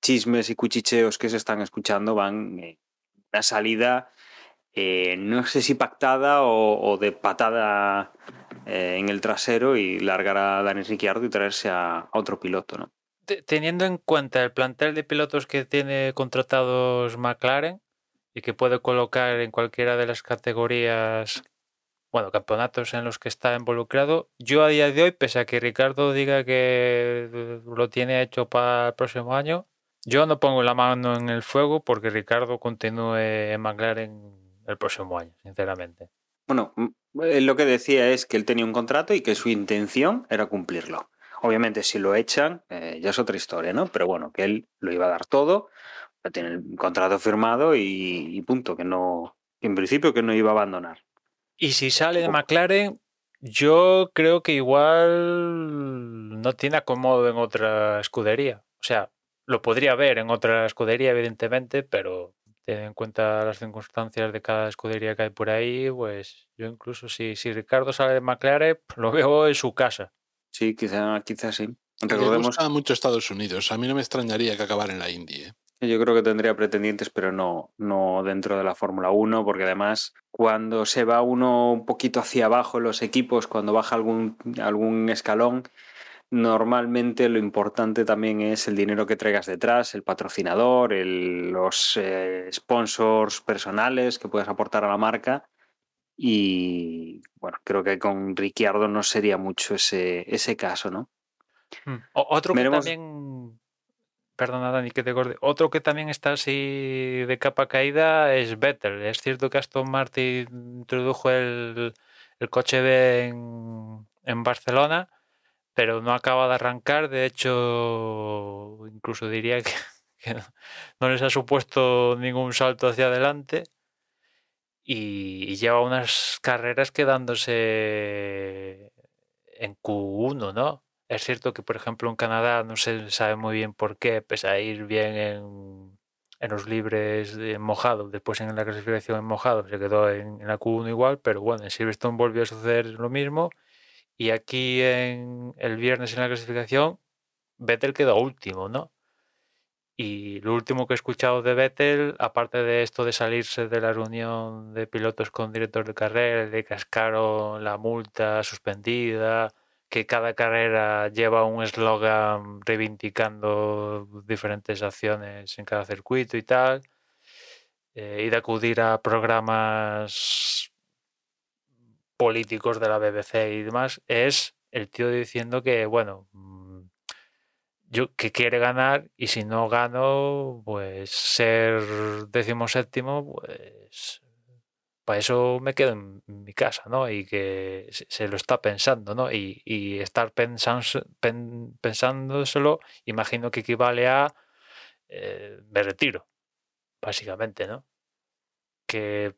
chismes y cuchicheos que se están escuchando van en una salida eh, no sé si pactada o, de patada eh, en el trasero y largar a Dani Ricciardo y traerse a, otro piloto, ¿no? Teniendo en cuenta el plantel de pilotos que tiene contratados McLaren y que puede colocar en cualquiera de las categorías, bueno, campeonatos en los que está involucrado, yo a día de hoy, pese a que Ricardo diga que lo tiene hecho para el próximo año, yo no pongo la mano en el fuego porque Ricardo continúe en McLaren el próximo año, sinceramente. Bueno, lo que decía es que él tenía un contrato y que su intención era cumplirlo. Obviamente, si lo echan, eh, ya es otra historia, ¿no? Pero bueno, que él lo iba a dar todo, tiene el contrato firmado y, punto, que no, en principio que no iba a abandonar. Y si sale de McLaren, Yo creo que igual no tiene acomodo en otra escudería. O sea, lo podría ver en otra escudería, evidentemente, pero teniendo en cuenta las circunstancias de cada escudería que hay por ahí, pues yo incluso si, si Ricardo sale de McLaren, lo veo en su casa. Sí, quizá, quizá sí. Recordemos... Le gusta mucho Estados Unidos. A mí no me extrañaría que acabara en la India. ¿eh? Yo creo que tendría pretendientes, pero no, no dentro de la Fórmula 1, porque además cuando se va uno un poquito hacia abajo en los equipos, cuando baja algún, algún escalón, normalmente lo importante también es el dinero que traigas detrás, el patrocinador, los eh, sponsors personales que puedes aportar a la marca. Y bueno, creo que con Ricciardo no sería mucho ese, ese caso, ¿no? Hmm. otro que también perdona Dani que te corte, otro que también está así de capa caída es Vettel. Es cierto que Aston Martin introdujo el, coche B en, Barcelona, pero no acaba de arrancar. De hecho, incluso diría que, no les ha supuesto ningún salto hacia adelante. Y, lleva unas carreras quedándose en Q1, ¿no? Es cierto que, por ejemplo, en Canadá no se sabe muy bien por qué, pese a ir bien en, los libres en mojado, después en la clasificación en mojado se quedó en, la Q1 igual, pero bueno, en Silverstone volvió a suceder lo mismo. Y aquí en el viernes en la clasificación, Vettel quedó último, ¿no? Y lo último que he escuchado de Vettel, aparte de esto de salirse de la reunión de pilotos con director de carrera, de cascaron la multa suspendida, que cada carrera lleva un eslogan reivindicando diferentes acciones en cada circuito y tal, eh, y de acudir a programas políticos de la BBC y demás, es el tío diciendo que, bueno, mm, yo, que quiere ganar y si no gano, pues ser décimo séptimo, pues para eso me quedo en mi casa, ¿no? Y que se lo está pensando, ¿no? Y, estar pensando, pensándoselo, imagino que equivale a eh, me retiro, básicamente, ¿no? Que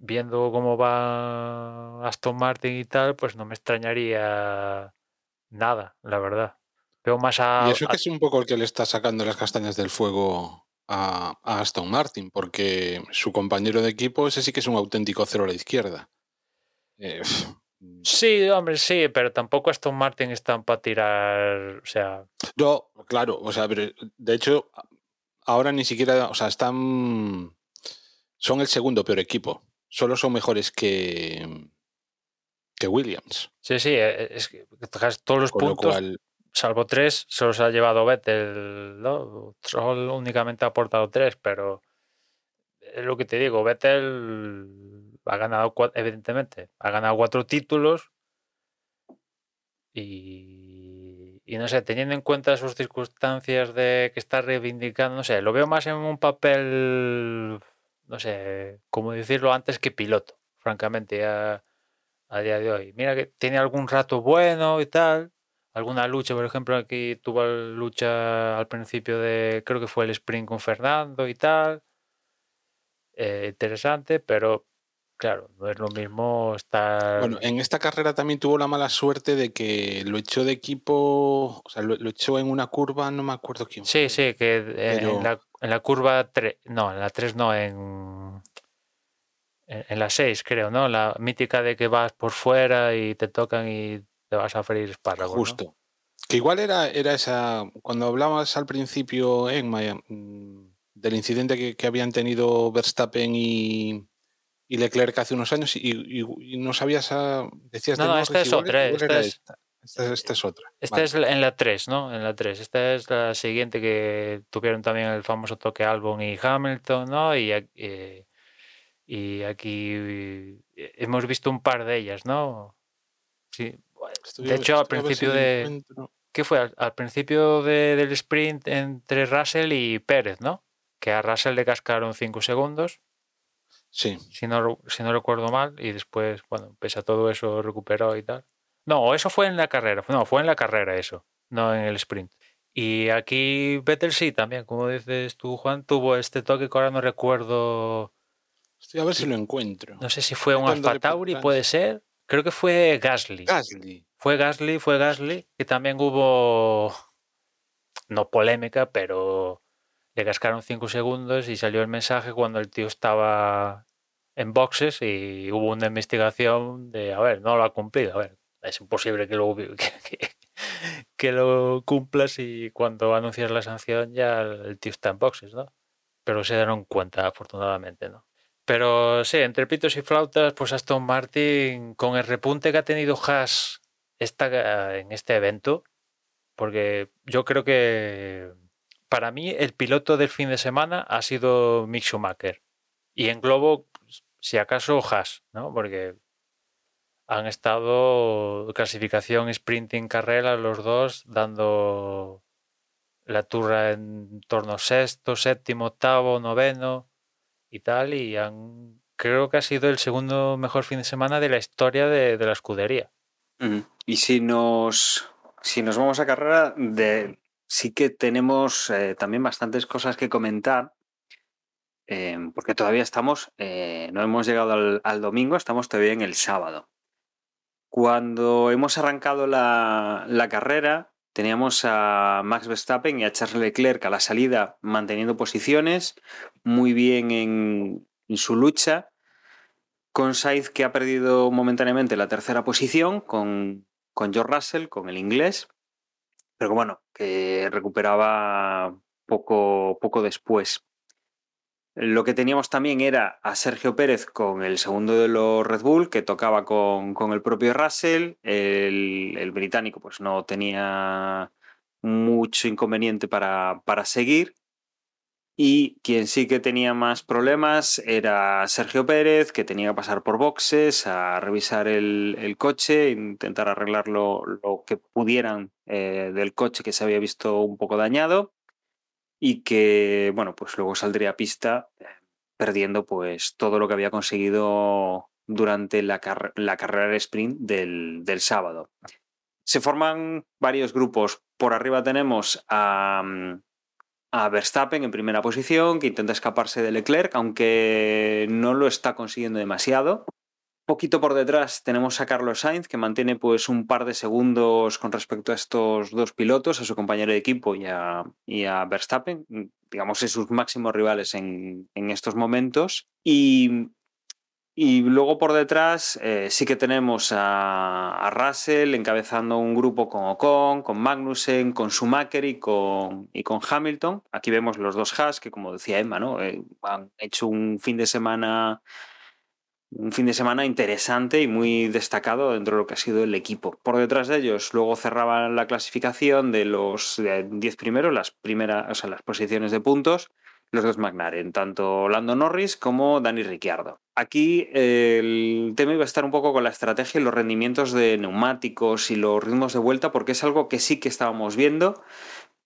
viendo cómo va Aston Martin y tal, pues no me extrañaría nada, la verdad. Veo más a. Y eso que es un poco el que le está sacando las castañas del fuego a, Aston Martin, porque su compañero de equipo, ese sí que es un auténtico cero a la izquierda. Eh, sí, hombre, sí, pero tampoco Aston Martin están para tirar, o sea... No, claro, o sea, de hecho, ahora ni siquiera, o sea, están... Son el segundo peor equipo. Solo son mejores que, que Williams. Sí, sí, e, es que todos los puntos salvo tres, se los ha llevado Vettel, ¿no? Solo únicamente ha aportado tres, pero es lo que te digo, Vettel ha ganado, evidentemente, ha ganado cuatro títulos y, y no sé, teniendo en cuenta sus circunstancias de que está reivindicando, no sé, lo veo más en un papel, no sé, como decirlo antes que piloto, francamente, a, a día de hoy. Mira que tiene algún rato bueno y tal, alguna lucha, por ejemplo, aquí tuvo lucha al principio de, creo que fue el sprint con Fernando y tal. Eh, interesante, pero claro, no es lo mismo estar... Bueno, en esta carrera también tuvo la mala suerte de que lo echó de equipo, o sea, lo, echó en una curva, no me acuerdo quién. Sí, sí, que en, la, curva 3, no, en la 3 no, en, en la 6 creo, ¿no? La mítica de que vas por fuera y te tocan y te vas a freír espárragos. Justo. Que igual era, era esa. Cuando hablabas al principio, Emma, mm, del incidente que, habían tenido Verstappen y, y, Leclerc hace unos años, y, no sabías. A, decías no, no, esta es otra. Esta es, esta, es otra. Esta es en la 3, ¿no? En la 3. Esta es la siguiente que tuvieron también el famoso toque Albon y Hamilton, ¿no? Y, eh, y aquí eh, hemos visto un par de ellas, ¿no? Sí, de hecho, al principio de. ¿Qué fue? Al, principio del sprint entre Russell y Pérez, ¿no? Que a Russell le cascaron 5 segundos. Sí. Si no, si no recuerdo mal. Y después, bueno, pese a todo eso, recuperó y tal. No, eso fue en la carrera. No, fue en la carrera eso, no en el sprint. Y aquí Vettel sí también, como dices tú, Juan, tuvo este toque que ahora no recuerdo. Estoy a ver si lo encuentro. No sé si fue un Alfa Tauri, puede ser Creo que fue Gasly. Gasly. Fue Gasly, fue Gasly, que también hubo, no polémica, pero le cascaron cinco segundos y salió el mensaje cuando el tío estaba en boxes y hubo una investigación de, a ver, no lo ha cumplido, a ver, es imposible que lo, que, que cumplas y cuando anuncias la sanción ya el tío está en boxes, ¿no? Pero se dieron cuenta, afortunadamente, ¿no? Pero sí, entre pitos y flautas, pues Aston Martin, con el repunte que ha tenido Haas esta, en este evento, porque yo creo que para mí el piloto del fin de semana ha sido Mick Schumacher. Y en globo, si acaso, Haas, ¿no? Porque han estado clasificación, sprinting, carrera, los dos, dando la turra en torno sexto, séptimo, octavo, noveno y tal, y han, creo que ha sido el segundo mejor fin de semana de la historia de, la escudería. Y si nos, si nos vamos a carrera, de, sí que tenemos eh, también bastantes cosas que comentar, eh, porque todavía estamos, eh, no hemos llegado al, domingo, estamos todavía en el sábado. Cuando hemos arrancado la, carrera, teníamos a Max Verstappen y a Charles Leclerc a la salida manteniendo posiciones, muy bien en, en su lucha, con Sainz que ha perdido momentáneamente la tercera posición, con, con George Russell, con el inglés, pero bueno, que recuperaba poco, poco después. Lo que teníamos también era a Sergio Pérez con el segundo de los Red Bull, que tocaba con, con el propio Russell. El, el, británico pues no tenía mucho inconveniente para, para, seguir. Y quien sí que tenía más problemas era Sergio Pérez, que tenía que pasar por boxes a revisar el, el coche, intentar arreglar lo, lo que pudieran eh, del coche que se había visto un poco dañado y que, bueno, pues luego saldría a pista eh, perdiendo pues todo lo que había conseguido durante la, la carrera de sprint del, del, sábado. Se forman varios grupos. Por arriba tenemos a, a, Verstappen en primera posición, que intenta escaparse de Leclerc, aunque no lo está consiguiendo demasiado. Poquito por detrás tenemos a Carlos Sainz, que mantiene pues un par de segundos con respecto a estos dos pilotos, a su compañero de equipo y a, y a Verstappen, digamos, es sus máximos rivales en, en estos momentos. Y, y, luego por detrás eh, sí que tenemos a, Russell encabezando un grupo con Ocon, con Magnussen, con Schumacher y con, y con Hamilton. Aquí vemos los dos Haas que, como decía Emma, ¿no? Eh, han hecho un fin de semana un fin de semana interesante y muy destacado dentro de lo que ha sido el equipo. Por detrás de ellos, luego cerraban la clasificación de los 10 primeros, las primeras, o sea, las posiciones de puntos, los dos McLaren, tanto Lando Norris como Dani Ricciardo. Aquí el tema iba a estar un poco con la estrategia y los rendimientos de neumáticos y los ritmos de vuelta, porque es algo que sí que estábamos viendo,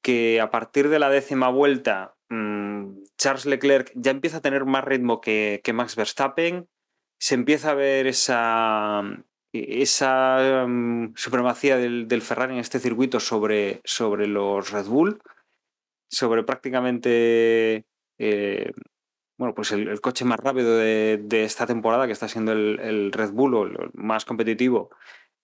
que a partir de la décima vuelta mmm, Charles Leclerc ya empieza a tener más ritmo que, que Max Verstappen, se empieza a ver esa, esa um, supremacía del, del, Ferrari en este circuito sobre, sobre los Red Bull, sobre prácticamente eh, bueno, pues el, coche más rápido de, de, esta temporada, que está siendo el, Red Bull o el más competitivo,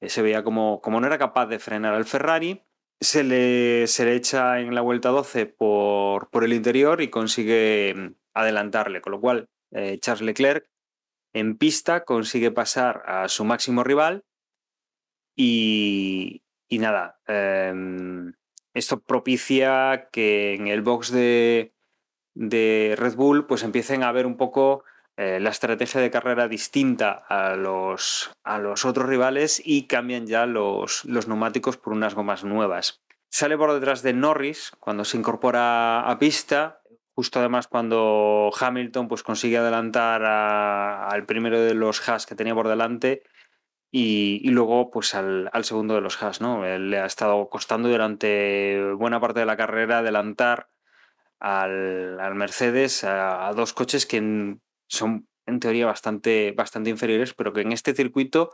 eh, se veía como, como no era capaz de frenar al Ferrari. Se le, se le echa en la vuelta 12 por, por el interior y consigue mm, adelantarle, con lo cual eh, Charles Leclerc en pista consigue pasar a su máximo rival y, y nada, eh, esto propicia que en el box de, de, Red Bull pues empiecen a ver un poco eh, la estrategia de carrera distinta a los, a los otros rivales y cambian ya los, los neumáticos por unas gomas nuevas. Sale por detrás de Norris cuando se incorpora a pista justo además cuando Hamilton pues, consigue adelantar al primero de los Haas que tenía por delante y, luego pues al, segundo de los Haas. ¿no? le ha estado costando durante buena parte de la carrera adelantar al, al Mercedes a, dos coches que son en teoría bastante, bastante inferiores, pero que en este circuito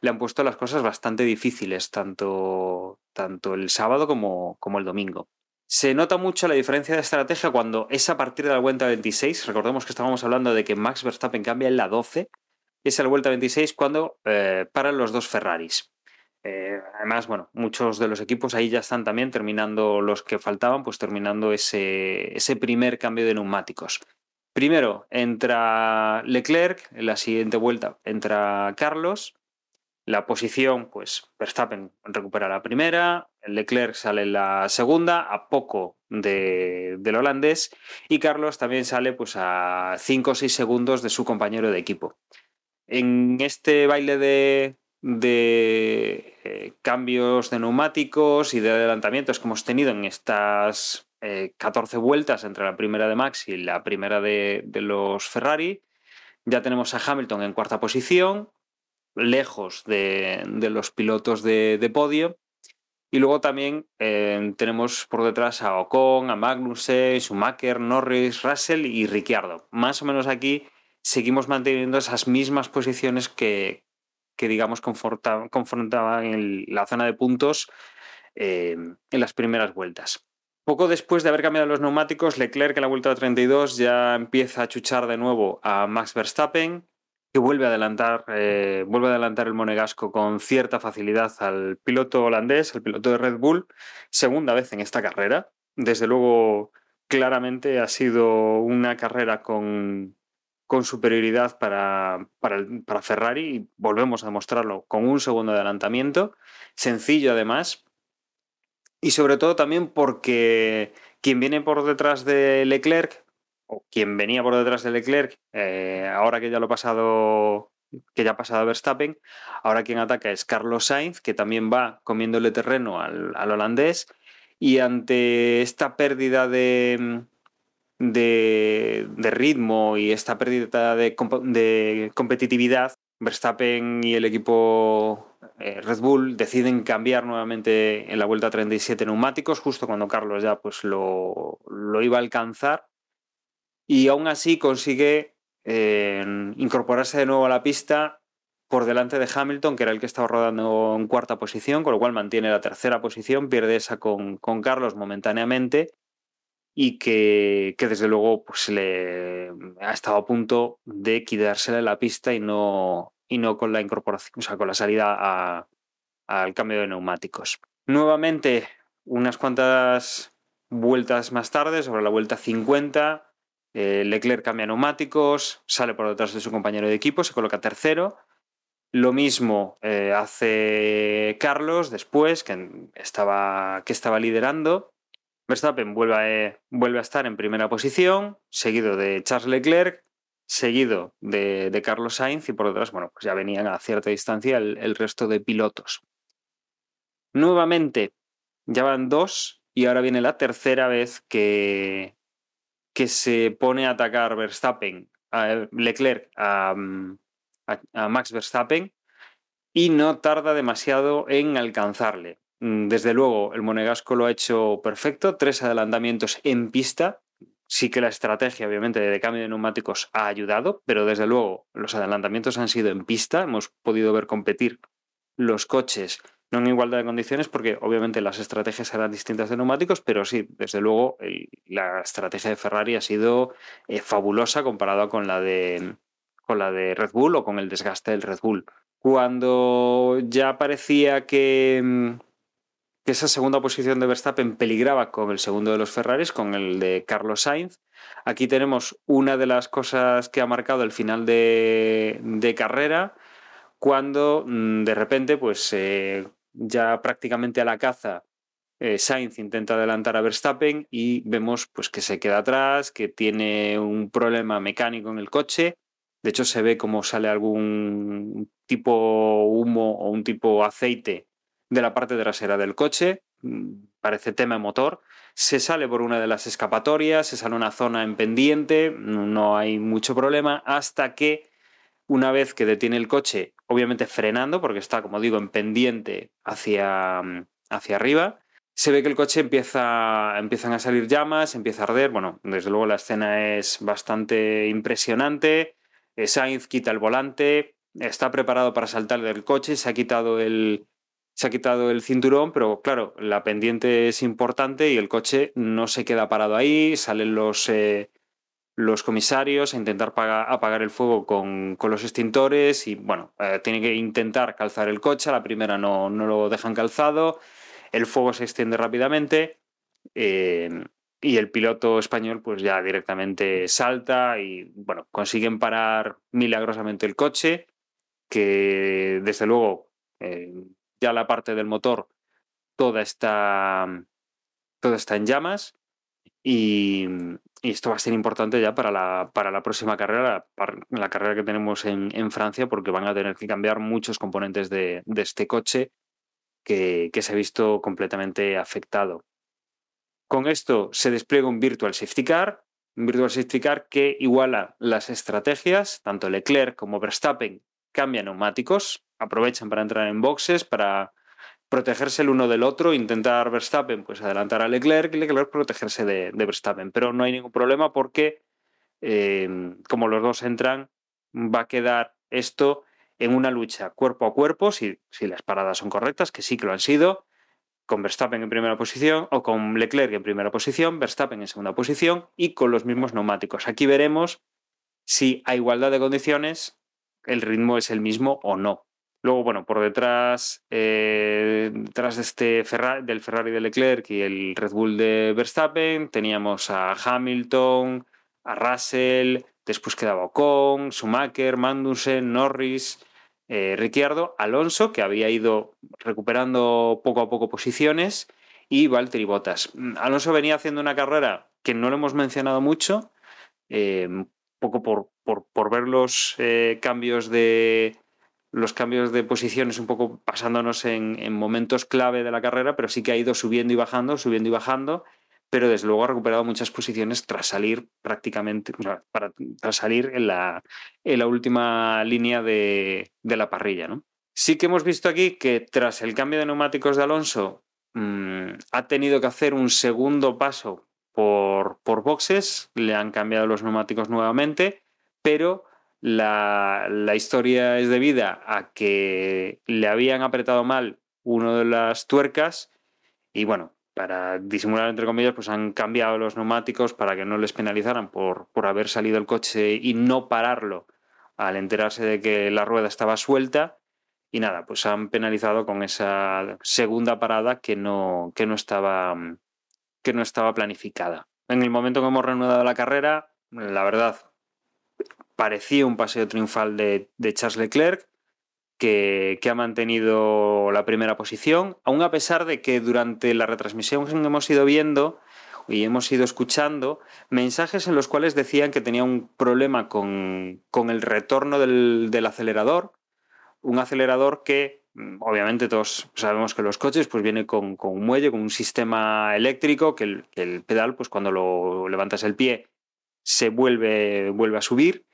le han puesto las cosas bastante difíciles, tanto, tanto el sábado como, como el domingo. Se nota mucho la diferencia de estrategia cuando es a partir de la vuelta 26. Recordemos que estábamos hablando de que Max Verstappen cambia en la 12 es a la vuelta 26 cuando eh, paran los dos Ferraris. Eh, además, bueno, muchos de los equipos ahí ya están también terminando los que faltaban, pues terminando ese, ese primer cambio de neumáticos. Primero entra Leclerc, en la siguiente vuelta entra Carlos. La posición, pues Verstappen recupera la primera, Leclerc sale en la segunda, a poco del holandés, y Carlos también sale pues a 5 o 6 segundos de su compañero de equipo. En este baile de, de eh, cambios de neumáticos y de adelantamientos que hemos tenido en estas 14 eh, vueltas entre la primera de Max y la primera de, los Ferrari. Ya tenemos a Hamilton en cuarta posición, lejos de, los pilotos de, podio. Y luego también eh, tenemos por detrás a Ocon, a Magnussen, Schumacher, Norris, Russell y Ricciardo. Más o menos aquí seguimos manteniendo esas mismas posiciones que, que digamos, confrontaban en la zona de puntos eh, en las primeras vueltas. Poco después de haber cambiado los neumáticos, Leclerc en la vuelta 32 ya empieza a chuchar de nuevo a Max Verstappen, que vuelve a adelantar, eh, vuelve a adelantar el monegasco con cierta facilidad al piloto holandés, al piloto de Red Bull, segunda vez en esta carrera. Desde luego, claramente ha sido una carrera con, con superioridad para, para, Ferrari y volvemos a demostrarlo con un segundo adelantamiento, sencillo además, y sobre todo también porque quien viene por detrás de Leclerc, o quien venía por detrás de Leclerc, eh, ahora que ya lo ha pasado, que ya ha pasado Verstappen, ahora quien ataca es Carlos Sainz, que también va comiéndole terreno al holandés, y ante esta pérdida de, de, ritmo y esta pérdida de, competitividad, Verstappen y el equipo eh, Red Bull deciden cambiar nuevamente en la vuelta 37 neumáticos, justo cuando Carlos ya pues, lo, iba a alcanzar. Y aún así consigue eh, incorporarse de nuevo a la pista por delante de Hamilton, que era el que estaba rodando en cuarta posición, con lo cual mantiene la tercera posición, pierde esa con, con Carlos momentáneamente y que, desde luego pues, le ha estado a punto de quitársela la pista y no, y no con la incorporación, o sea, con la salida al cambio de neumáticos. Nuevamente, unas cuantas vueltas más tarde, sobre la vuelta 50, eh, Leclerc cambia neumáticos, sale por detrás de su compañero de equipo, se coloca tercero. Lo mismo eh, hace Carlos después, que estaba, que estaba liderando. Verstappen vuelve a, eh, vuelve a estar en primera posición, seguido de Charles Leclerc, seguido de, Carlos Sainz y por detrás, bueno, pues ya venían a cierta distancia el, resto de pilotos. Nuevamente, ya van dos y ahora viene la tercera vez que, que se pone a atacar Verstappen, a Leclerc, a Max Verstappen y no tarda demasiado en alcanzarle. Mm, desde luego, el Monegasco lo ha hecho perfecto, tres adelantamientos en pista. Sí que la estrategia, obviamente, de cambio de neumáticos ha ayudado, pero desde luego los adelantamientos han sido en pista. Hemos podido ver competir los coches no en igualdad de condiciones, porque obviamente las estrategias eran distintas de neumáticos, pero sí, desde luego, la estrategia de Ferrari ha sido eh, fabulosa comparada con la de con la de Red Bull o con el desgaste del Red Bull. Cuando ya parecía que, mm, que esa segunda posición de Verstappen peligraba con el segundo de los Ferraris, con el de Carlos Sainz. Aquí tenemos una de las cosas que ha marcado el final de, carrera, cuando mm, de repente, pues eh, ya prácticamente a la caza, eh, Sainz intenta adelantar a Verstappen y vemos pues, que se queda atrás, que tiene un problema mecánico en el coche. De hecho, se ve como sale algún tipo humo o un tipo aceite de la parte trasera del coche, mm, parece tema motor, se sale por una de las escapatorias, se sale una zona en pendiente, no hay mucho problema, hasta que una vez que detiene el coche, obviamente frenando, porque está, como digo, en pendiente hacia, mm, hacia arriba, se ve que el coche empieza, empiezan a salir llamas, empieza a arder. Bueno, desde luego la escena es bastante impresionante. Eh, Sainz quita el volante, está preparado para saltar del coche, se ha quitado el, se ha quitado el cinturón, pero claro, la pendiente es importante y el coche no se queda parado ahí, salen los, eh, los comisarios a intentar apagar el fuego con, los extintores y bueno, eh, tiene que intentar calzar el coche, a la primera no, no, lo dejan calzado, el fuego se extiende rápidamente eh, y el piloto español pues ya directamente salta y bueno, consiguen parar milagrosamente el coche, que desde luego ya la parte del motor toda está, toda está en llamas y, y esto va a ser importante ya para la, para la próxima carrera, la carrera que tenemos en, en, Francia, porque van a tener que cambiar muchos componentes de, de este coche que, que, se ha visto completamente afectado. Con esto se despliega un Virtual Safety Car, un Virtual Safety Car que iguala las estrategias, tanto Leclerc como Verstappen cambian neumáticos, aprovechan para entrar en boxes, para protegerse el uno del otro, intentar Verstappen, pues adelantar a Leclerc y Leclerc protegerse de, Verstappen. Pero no hay ningún problema porque, eh, como los dos entran, va a quedar esto en una lucha cuerpo a cuerpo, si, si las paradas son correctas, que sí que lo han sido, con Verstappen en primera posición o con Leclerc en primera posición, Verstappen en segunda posición y con los mismos neumáticos. Aquí veremos si a igualdad de condiciones el ritmo es el mismo o no. Luego, bueno, por detrás, eh, detrás de este del Ferrari de Leclerc y el Red Bull de Verstappen, teníamos a Hamilton, a Russell, después quedaba Ocon, Schumacher, Magnussen, Norris, eh, Ricciardo, Alonso, que había ido recuperando poco a poco posiciones, y Valtteri Bottas. Alonso venía haciendo una carrera que no lo hemos mencionado mucho, eh, poco por, por ver los cambios de los cambios de posiciones un poco pasándonos en, momentos clave de la carrera, pero sí que ha ido subiendo y bajando, subiendo y bajando, pero desde luego ha recuperado muchas posiciones tras salir prácticamente, para, tras salir en la, en la última línea de, la parrilla. ¿no? Sí que hemos visto aquí que tras el cambio de neumáticos de Alonso mm, ha tenido que hacer un segundo paso por, por boxes, le han cambiado los neumáticos nuevamente, pero la, historia es debida a que le habían apretado mal una de las tuercas y bueno, para disimular entre comillas, pues han cambiado los neumáticos para que no les penalizaran por, por haber salido el coche y no pararlo al enterarse de que la rueda estaba suelta. Y nada, pues han penalizado con esa segunda parada que no, que no, estaba, que no estaba planificada. En el momento que hemos reanudado la carrera, la verdad, parecía un paseo triunfal de, Charles Leclerc, que, ha mantenido la primera posición, aún a pesar de que durante la retransmisión hemos ido viendo y hemos ido escuchando mensajes en los cuales decían que tenía un problema con, el retorno del, acelerador, un acelerador que mm, obviamente todos sabemos que los coches pues viene con, un muelle, con un sistema eléctrico, que el, el, pedal pues cuando lo levantas el pie se vuelve, vuelve a subir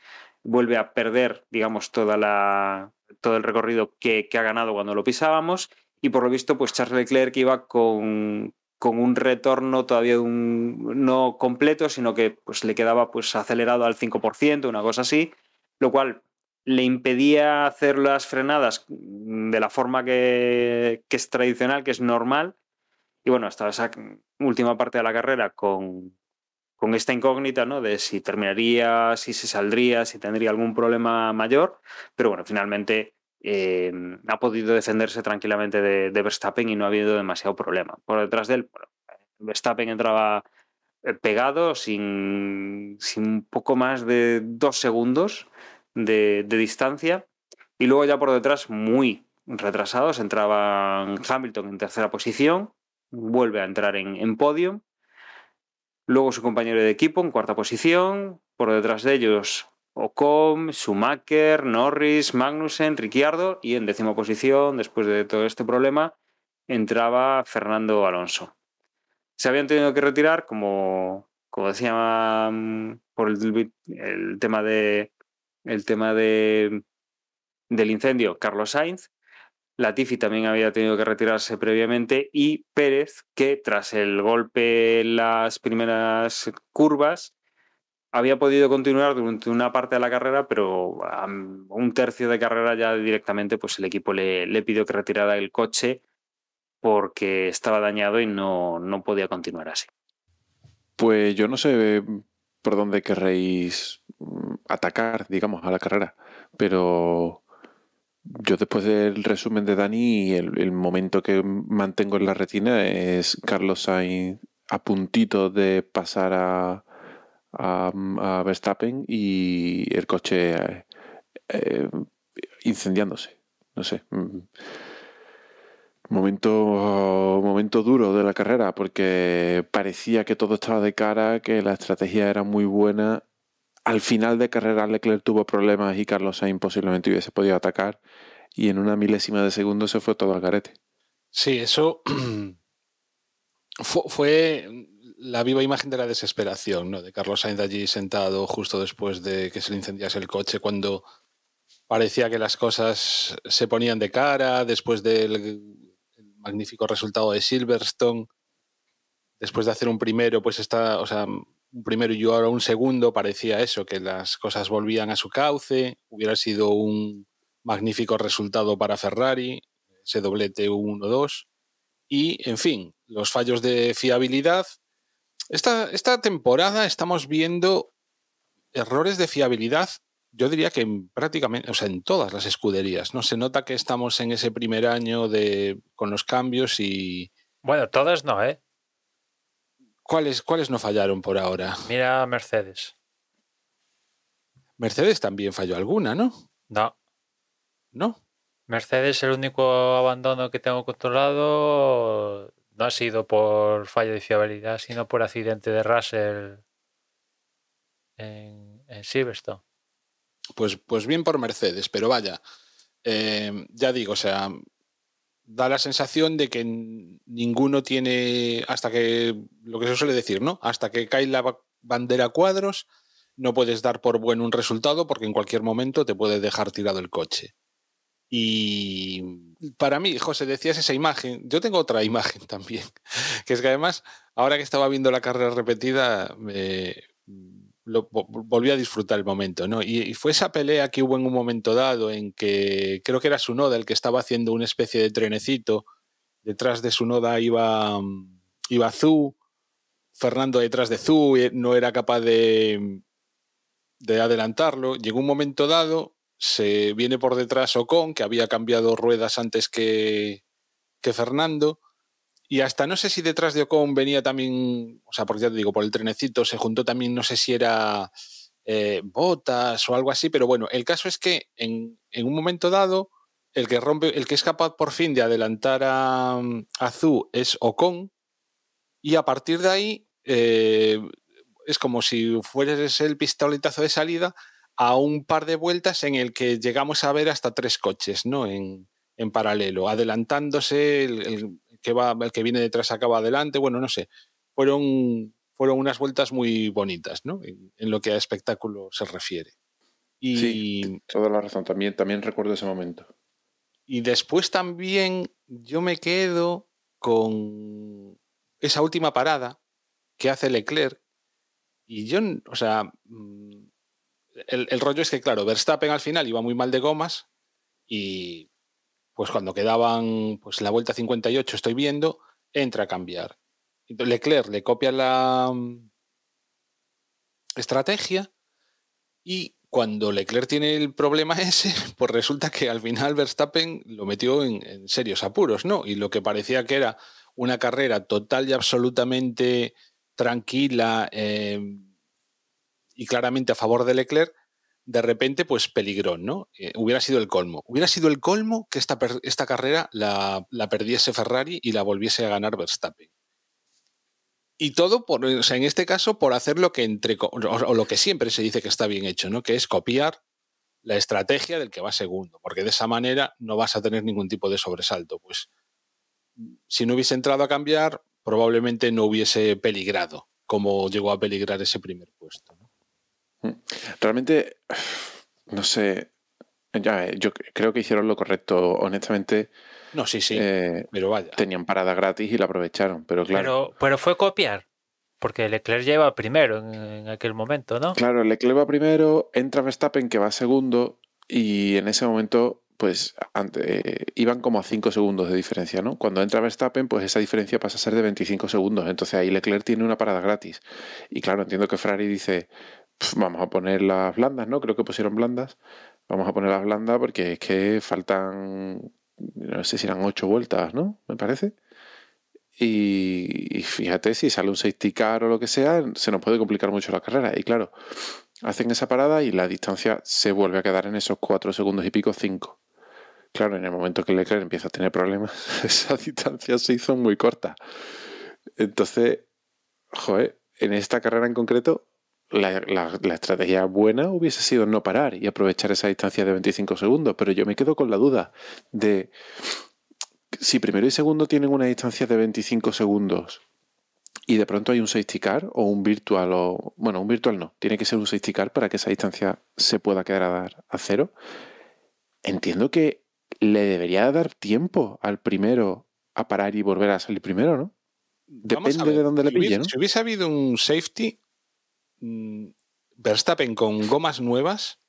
vuelve a perder, digamos, toda la, todo el recorrido que, ha ganado cuando lo pisábamos. Y por lo visto, pues Charles Leclerc iba con, con un retorno todavía no completo, sino que pues, le quedaba pues, acelerado al 5%, una cosa así, lo cual le impedía hacer las frenadas de la forma que, que es tradicional, que es normal. Y bueno, hasta esa última parte de la carrera con, con esta incógnita, ¿no? De si terminaría, si se saldría, si tendría algún problema mayor, pero bueno, finalmente eh, ha podido defenderse tranquilamente de, Verstappen y no ha habido demasiado problema. Por detrás de él, Verstappen entraba eh, pegado sin, sin, un poco más de dos segundos de, distancia y luego ya por detrás muy retrasados entraba Hamilton en tercera posición, vuelve a entrar en, en podio Luego su compañero de equipo en cuarta posición. Por detrás de ellos Ocon, Schumacher, Norris, Magnussen, Ricciardo. Y en décima posición, después de todo este problema, entraba Fernando Alonso. Se habían tenido que retirar, como, como decía, mm, por el, tema de el tema de, del incendio, Carlos Sainz, Latifi también había tenido que retirarse previamente y Pérez, que tras el golpe en las primeras curvas, había podido continuar durante una parte de la carrera, pero un tercio de carrera ya directamente pues el equipo le, le pidió que retirara el coche porque estaba dañado y no, no podía continuar así. Pues yo no sé por dónde querréis mm, atacar, digamos, a la carrera. Pero yo después del resumen de Dani, el, momento que mantengo en la retina es Carlos Sainz a puntito de pasar a, a, Verstappen y el coche eh, incendiándose. No sé. Mm, momento, momento duro de la carrera porque parecía que todo estaba de cara, que la estrategia era muy buena al final de carrera Leclerc tuvo problemas y Carlos Sainz posiblemente hubiese podido atacar y en una milésima de segundo se fue todo al garete. Sí, eso fue la viva imagen de la desesperación, ¿no? De Carlos Sainz allí sentado justo después de que se le incendiase el coche, cuando parecía que las cosas se ponían de cara, después del magnífico resultado de Silverstone, después de hacer un primero, pues está, o sea, un primero y ahora un segundo, parecía eso, que las cosas volvían a su cauce, hubiera sido un magnífico resultado para Ferrari, ese doblete 1-2, y en fin, los fallos de fiabilidad. Esta, esta temporada estamos viendo errores de fiabilidad, yo diría que en prácticamente, o sea, en todas las escuderías, ¿no? Se nota que estamos en ese primer año de, con los cambios y... Bueno, todas no, ¿eh? ¿Cuáles, ¿Cuáles no fallaron por ahora? Mira Mercedes. Mercedes también falló alguna, ¿no? No. ¿No? Mercedes, el único abandono que tengo controlado no ha sido por fallo de fiabilidad, sino por accidente de Russell en, Silverstone. Pues, pues bien por Mercedes, pero vaya, eh, ya digo, o sea, da la sensación de que ninguno tiene, hasta que, lo que se suele decir, ¿no? Hasta que cae la bandera cuadros, no puedes dar por bueno un resultado porque en cualquier momento te puede dejar tirado el coche. Y para mí, José, decías esa imagen, yo tengo otra imagen también, que es que además, ahora que estaba viendo la carrera repetida, me, lo, volví a disfrutar el momento, ¿no? Y, fue esa pelea que hubo en un momento dado en que creo que era su noda el que estaba haciendo una especie de trenecito. Detrás de su noda iba, iba Zhu, Fernando detrás de Zhu no era capaz de, de adelantarlo. Llegó un momento dado, se viene por detrás Ocon, que había cambiado ruedas antes que, que Fernando, y hasta no sé si detrás de Ocon venía también, o sea, porque ya te digo, por el trenecito se juntó también, no sé si era eh, botas o algo así, pero bueno, el caso es que en, un momento dado, el que rompe, el que es capaz por fin de adelantar a, a es Ocon, y a partir de ahí eh, es como si fueres el pistoletazo de salida a un par de vueltas en el que llegamos a ver hasta tres coches, ¿no? En, en paralelo, adelantándose el, que va, el que viene detrás acaba adelante, bueno, no sé. Fueron, fueron unas vueltas muy bonitas, ¿no? En, lo que a espectáculo se refiere. Y, sí, toda la razón, también, también recuerdo ese momento. Y después también yo me quedo con esa última parada que hace Leclerc. Y yo, o sea, mm, el, el rollo es que, claro, Verstappen al final iba muy mal de gomas y pues cuando quedaban pues la vuelta 58 estoy viendo, entra a cambiar. Leclerc le copia la mm, estrategia y cuando Leclerc tiene el problema ese, pues resulta que al final Verstappen lo metió en, serios apuros, ¿no? Y lo que parecía que era una carrera total y absolutamente tranquila eh, y claramente a favor de Leclerc, de repente, pues peligró, ¿no? Eh, hubiera sido el colmo. Hubiera sido el colmo que esta, esta carrera la, perdiese Ferrari y la volviese a ganar Verstappen. Y todo, por, o sea, en este caso, por hacer lo que entre, o, lo que siempre se dice que está bien hecho, ¿no? Que es copiar la estrategia del que va segundo, porque de esa manera no vas a tener ningún tipo de sobresalto. Pues si no hubiese entrado a cambiar, probablemente no hubiese peligrado como llegó a peligrar ese primer puesto. Realmente, no sé, ya, yo creo que hicieron lo correcto, honestamente. No, sí, sí, eh, pero vaya. Tenían parada gratis y la aprovecharon, pero claro. Pero, pero fue copiar, porque Leclerc lleva primero en, aquel momento, ¿no? Claro, Leclerc va primero, entra Verstappen que va segundo y en ese momento pues ante, iban como a 5 segundos de diferencia, ¿no? Cuando entra Verstappen, pues esa diferencia pasa a ser de 25 segundos. Entonces ahí Leclerc tiene una parada gratis. Y claro, entiendo que Ferrari dice, vamos a poner las blandas, ¿no? Creo que pusieron blandas. Vamos a poner las blandas porque es que faltan, no sé si eran 8 vueltas, ¿no? Me parece. Y, fíjate, si sale un safety car o lo que sea, se nos puede complicar mucho la carrera. Y claro, hacen esa parada y la distancia se vuelve a quedar en esos 4 segundos y pico, 5. Claro, en el momento que Leclerc empieza a tener problemas, esa distancia se hizo muy corta. Entonces, joder, en esta carrera en concreto, la, la, estrategia buena hubiese sido no parar y aprovechar esa distancia de 25 segundos, pero yo me quedo con la duda de si primero y segundo tienen una distancia de 25 segundos y de pronto hay un safety car o un virtual o bueno, un virtual no, tiene que ser un safety car para que esa distancia se pueda quedar a, a cero. Entiendo que le debería dar tiempo al primero a parar y volver a salir primero, ¿no? Depende de dónde le pille, ¿no? Si hubiese habido un safety, Verstappen con gomas nuevas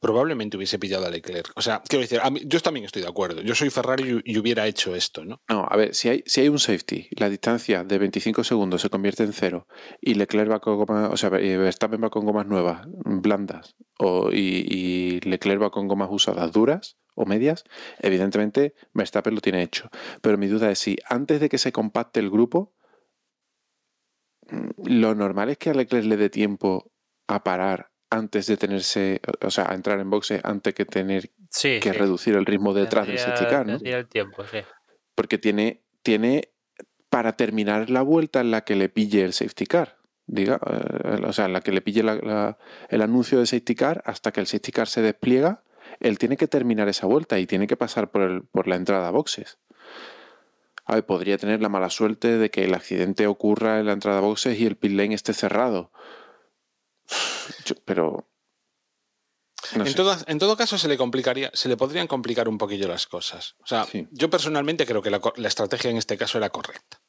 probablemente hubiese pillado a Leclerc. O sea, quiero decir, yo también estoy de acuerdo. Yo soy Ferrari y, hubiera hecho esto, ¿no? No, a ver, si hay, si hay un safety, la distancia de 25 segundos se convierte en cero y Leclerc va con gomas, o sea, Verstappen va con gomas nuevas, blandas, o, y, Leclerc va con gomas usadas duras o medias, evidentemente Verstappen lo tiene hecho. Pero mi duda es si antes de que se compacte el grupo, mm, lo normal es que a Leclerc le dé tiempo a parar antes de tenerse, o sea, a entrar en boxe antes que tener que reducir el ritmo detrás del safety car, ¿no? el tiempo, sí. Porque tiene, tiene para terminar la vuelta en la que le pille el safety car, diga, eh, o sea, en la que le pille el anuncio de safety car hasta que el safety car se despliega, él tiene que terminar esa vuelta y tiene que pasar por, el, por la entrada a boxes. A ver, podría tener la mala suerte de que el accidente ocurra en la entrada a boxes y el pit lane esté cerrado pero. en, todo, en, todo, caso, se le complicaría, se le podrían complicar un poquillo las cosas. O sea, yo personalmente creo que la, estrategia en este caso era correcta.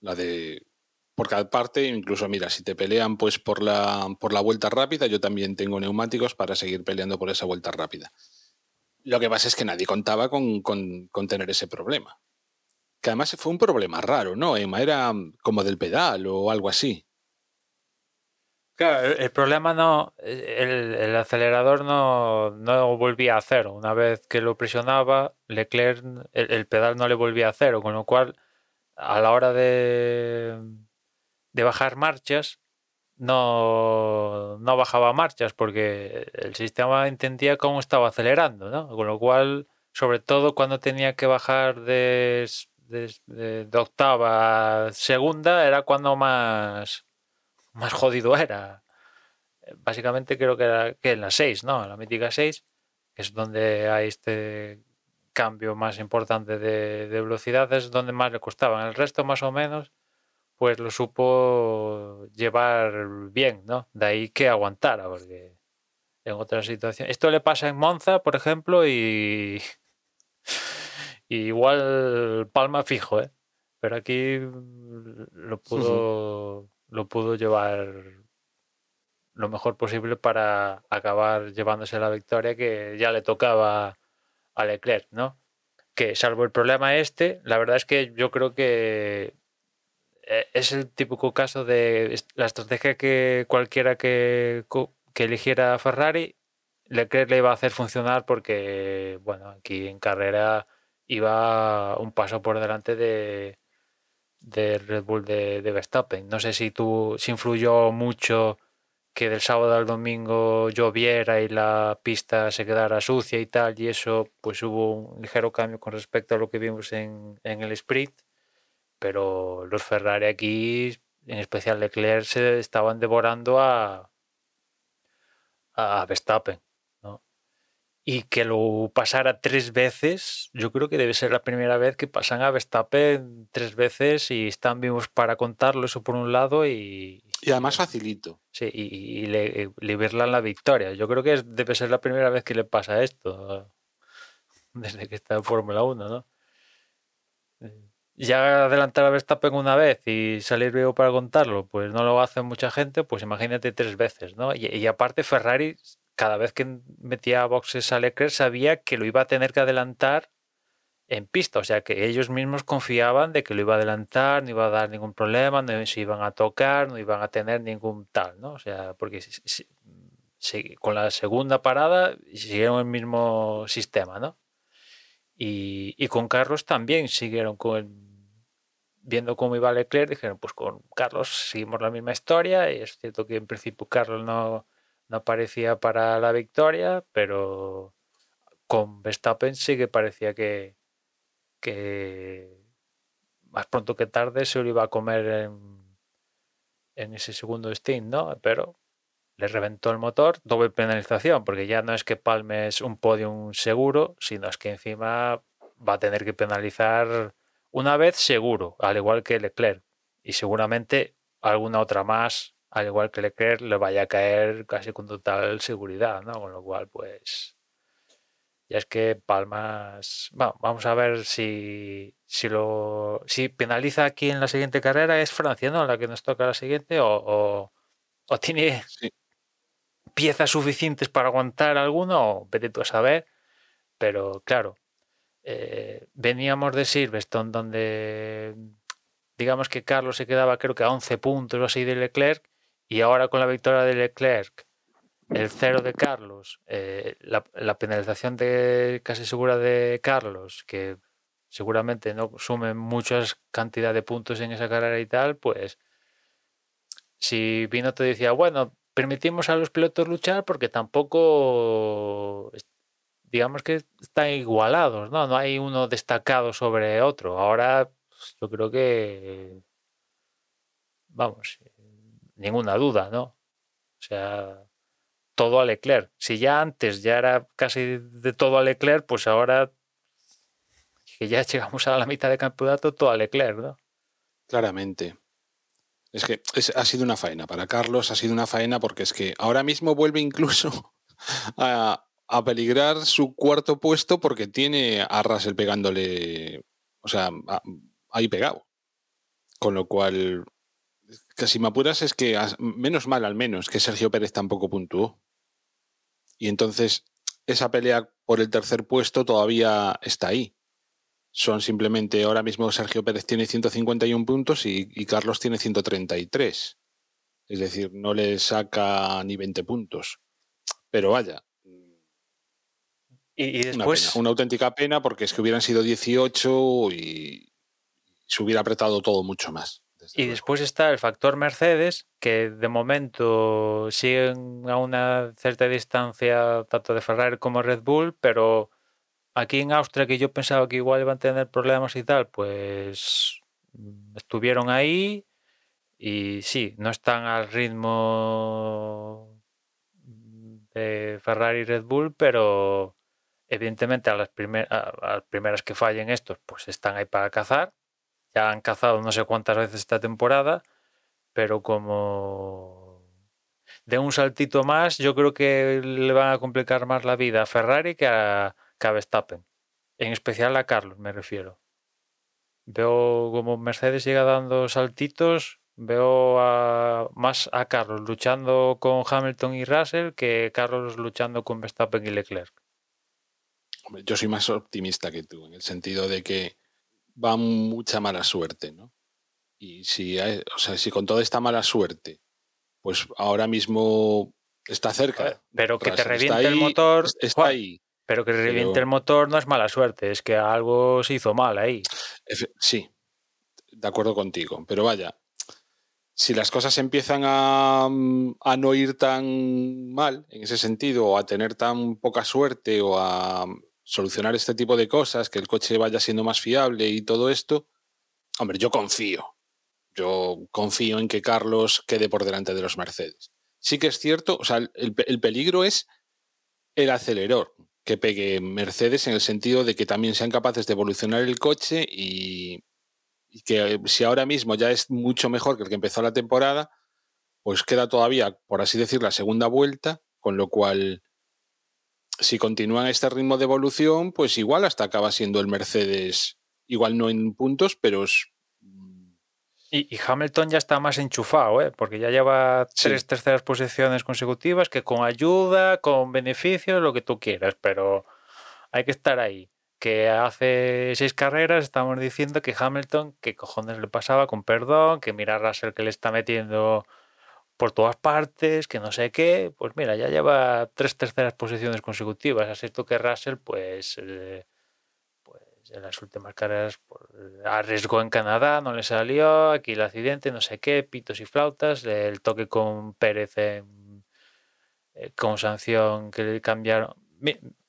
La de. Porque aparte, incluso, mira, si te pelean pues por la, por la vuelta rápida, yo también tengo neumáticos para seguir peleando por esa vuelta rápida. Lo que pasa es que nadie contaba con, con, con tener ese problema. Que además fue un problema raro, ¿no, Emma? Era como del pedal o algo así. Claro, el problema no, el, acelerador no, no, volvía a cero. Una vez que lo presionaba, Leclerc, el, pedal no le volvía a cero, con lo cual a la hora de, de bajar marchas, no, no bajaba marchas porque el sistema entendía cómo estaba acelerando, ¿no? Con lo cual, sobre todo cuando tenía que bajar de, de, de octava segunda, era cuando más más jodido era. Básicamente creo que era que en la 6, ¿no? La mítica 6, que es donde hay este cambio más importante de, velocidad, es donde más le costaba. En el resto, más o menos, pues lo supo llevar bien, ¿no? De ahí que aguantara, porque en otras situaciones. Esto le pasa en Monza, por ejemplo, y, igual palma fijo, ¿eh? Pero aquí lo pudo lo pudo llevar lo mejor posible para acabar llevándose la victoria que ya le tocaba a Leclerc, ¿no? Que salvo el problema este, la verdad es que yo creo que eh, es el típico caso de la estrategia que cualquiera que, que eligiera Ferrari, Leclerc le iba a hacer funcionar porque, bueno, aquí en carrera iba un paso por delante de, de Red Bull de, Verstappen. No sé si tú influyó mucho que del sábado al domingo lloviera y la pista se quedara sucia y tal, y eso pues hubo un ligero cambio con respecto a lo que vimos en, en el sprint, pero los Ferrari aquí, en especial Leclerc, se estaban devorando a, a Verstappen y que lo pasara tres veces, yo creo que debe ser la primera vez que pasan a Verstappen tres veces y están vivos para contarlo, eso por un lado, y... Y además facilito. Sí, y, le, la victoria. Yo creo que debe ser la primera vez que le pasa esto, desde que está en Fórmula 1, ¿no? Ya adelantar a Verstappen una vez y salir vivo para contarlo, pues no lo hace mucha gente, pues imagínate tres veces, ¿no? y aparte Ferrari cada vez que metía boxes a Leclerc sabía que lo iba a tener que adelantar en pista, o sea que ellos mismos confiaban de que lo iba a adelantar, no iba a dar ningún problema, no se iban a tocar, no iban a tener ningún tal, ¿no? O sea, porque con la segunda parada siguieron el mismo sistema, ¿no? Y, con Carlos también siguieron con viendo cómo iba Leclerc, dijeron, pues con Carlos seguimos la misma historia, y es cierto que en principio Carlos no, no parecía para la victoria, pero con Verstappen sí que parecía que, más pronto que tarde se lo iba a comer en, en ese segundo stint, ¿no? Pero le reventó el motor, doble penalización, porque ya no es que palmes un podium seguro, sino es que encima va a tener que penalizar una vez seguro, al igual que Leclerc. Y seguramente alguna otra más, al igual que Leclerc, le vaya a caer casi con total seguridad, ¿no? Con lo cual, pues. Ya es que Palmas. Bueno, vamos a ver si, si lo. Si penaliza aquí en la siguiente carrera es Francia, ¿no? La que nos toca la siguiente, o, o, tiene piezas suficientes para aguantar alguno, vete tú a saber. Pero claro, eh, veníamos de Silverstone, donde digamos que Carlos se quedaba creo que a 11 puntos o así de Leclerc, y ahora con la victoria de Leclerc, el cero de Carlos, eh, la, penalización de casi segura de Carlos, que seguramente no sume muchas cantidad de puntos en esa carrera y tal, pues si vino te decía, bueno, permitimos a los pilotos luchar porque tampoco, digamos que están igualados, ¿no? No hay uno destacado sobre otro. Ahora pues, yo creo que, vamos, ninguna duda, ¿no? O sea, todo a Leclerc. Si ya antes ya era casi de todo a Leclerc, pues ahora que ya llegamos a la mitad de campeonato, todo a Leclerc, ¿no? Claramente. Es que ha sido una faena. Para Carlos ha sido una faena porque es que ahora mismo vuelve incluso a, peligrar su cuarto puesto porque tiene a Russell pegándole, o sea, ahí pegado. Con lo cual, casi me apuras es que, menos mal al menos, que Sergio Pérez tampoco puntuó. Y entonces esa pelea por el tercer puesto todavía está ahí son simplemente ahora mismo Sergio Pérez tiene 151 puntos y, Carlos tiene 133. Es decir, no le saca ni 20 puntos. Pero vaya. Y, después. Una, auténtica pena porque es que hubieran sido 18 y se hubiera apretado todo mucho más. Y después está el factor Mercedes, que de momento siguen a una cierta distancia tanto de Ferrari como Red Bull, pero Aquí en Austria, que yo pensaba que igual iban a tener problemas y tal, pues estuvieron ahí y sí, no están al ritmo de Ferrari y Red Bull, pero evidentemente a las, a las primeras que fallen estos, pues están ahí para cazar. Ya han cazado no sé cuántas veces esta temporada, pero como de un saltito más, yo creo que le van a complicar más la vida a Ferrari que a, Verstappen. En especial a Carlos, me refiero. Veo como Mercedes llega dando saltitos, veo más a Carlos luchando con Hamilton y Russell que Carlos luchando con Verstappen y Leclerc. Yo soy más optimista que tú, en el sentido de que va mucha mala suerte, ¿no? Y si, o sea, si con toda esta mala suerte, pues ahora mismo está cerca. Pero que te reviente el motor. Está ahí. Pero que reviente el motor no es mala suerte, es que algo se hizo mal ahí. Sí, de acuerdo contigo. Pero vaya, si las cosas empiezan a, a, no ir tan mal en ese sentido, o a tener tan poca suerte, o a solucionar este tipo de cosas, que el coche vaya siendo más fiable y todo esto, hombre, yo confío. Yo confío en que Carlos quede por delante de los Mercedes. Sí que es cierto, o sea, el, el peligro es el acelerador que pegue Mercedes en el sentido de que también sean capaces de evolucionar el coche y, que si ahora mismo ya es mucho mejor que el que empezó la temporada, pues queda todavía, por así decir, la segunda vuelta, con lo cual si continúan este ritmo de evolución, pues igual hasta acaba siendo el Mercedes, igual no en puntos, pero Y, Hamilton ya está más enchufado, ¿eh? porque ya lleva tres terceras posiciones consecutivas que con ayuda, con beneficios, lo que tú quieras, pero hay que estar ahí. Que hace seis carreras estamos diciendo que Hamilton, que cojones le pasaba con perdón, que mira a Russell que le está metiendo por todas partes, que no sé qué. Pues mira, ya lleva tres terceras posiciones consecutivas. Así que Russell, pues. Eh, en las últimas carreras pues, arriesgó en Canadá, no le salió, aquí el accidente, no sé qué, pitos y flautas, el toque con Pérez eh, con sanción que le cambiaron.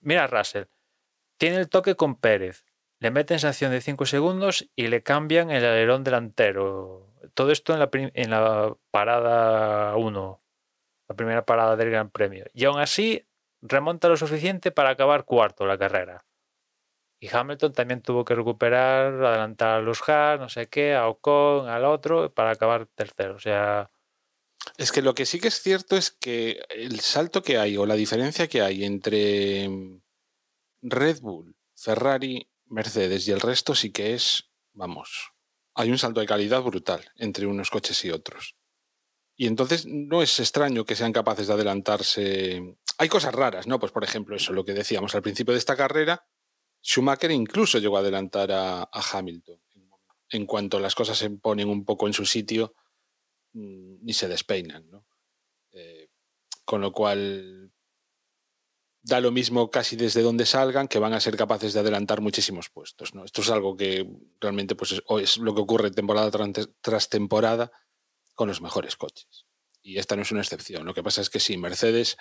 Mira Russell, tiene el toque con Pérez, le meten sanción de 5 segundos y le cambian el alerón delantero. Todo esto en la, parada 1, la primera parada del Gran Premio. Y aún así remonta lo suficiente para acabar cuarto la carrera. Y Hamilton también tuvo que recuperar, adelantar a los Haas, no sé qué, a Ocon, al otro, para acabar tercero. O sea. Es que lo que sí que es cierto es que el salto que hay o la diferencia que hay entre Red Bull, Ferrari, Mercedes y el resto sí que es, vamos, hay un salto de calidad brutal entre unos coches y otros. Y entonces no es extraño que sean capaces de adelantarse. Hay cosas raras, ¿no? Pues por ejemplo, eso, lo que decíamos al principio de esta carrera, Schumacher incluso llegó a adelantar a, Hamilton. En cuanto las cosas se ponen un poco en su sitio, mm, ni se despeinan. Eh, con lo cual, da lo mismo casi desde donde salgan, que van a ser capaces de adelantar muchísimos puestos. ¿no? Esto es algo que realmente pues es, es lo que ocurre temporada tras temporada con los mejores coches. Y esta no es una excepción. Lo que pasa es que sí, Mercedes,